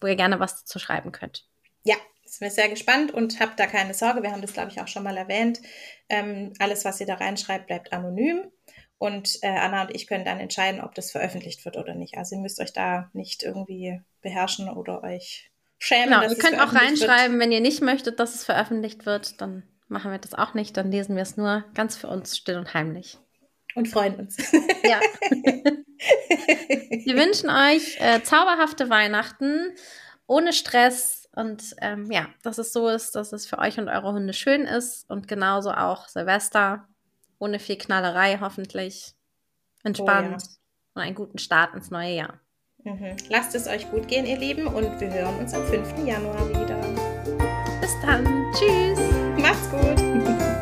wo ihr gerne was zu schreiben könnt. Ja, sind wir sehr gespannt und habt da keine Sorge. Wir haben das, glaube ich, auch schon mal erwähnt. Ähm, alles, was ihr da reinschreibt, bleibt anonym. Und äh, Anna und ich können dann entscheiden, ob das veröffentlicht wird oder nicht. Also ihr müsst euch da nicht irgendwie beherrschen oder euch schämen. Genau, ihr könnt auch reinschreiben, wird. wenn ihr nicht möchtet, dass es veröffentlicht wird, dann machen wir das auch nicht. Dann lesen wir es nur ganz für uns still und heimlich. Und freuen uns. Ja. wir wünschen euch äh, zauberhafte Weihnachten, ohne Stress. Und ähm, ja, dass es so ist, dass es für euch und eure Hunde schön ist. Und genauso auch Silvester ohne viel Knallerei hoffentlich. Entspannt oh, ja. und einen guten Start ins neue Jahr. Mhm. Lasst es euch gut gehen, ihr Lieben, und wir hören uns am 5. Januar wieder. Bis dann. Tschüss. Macht's gut.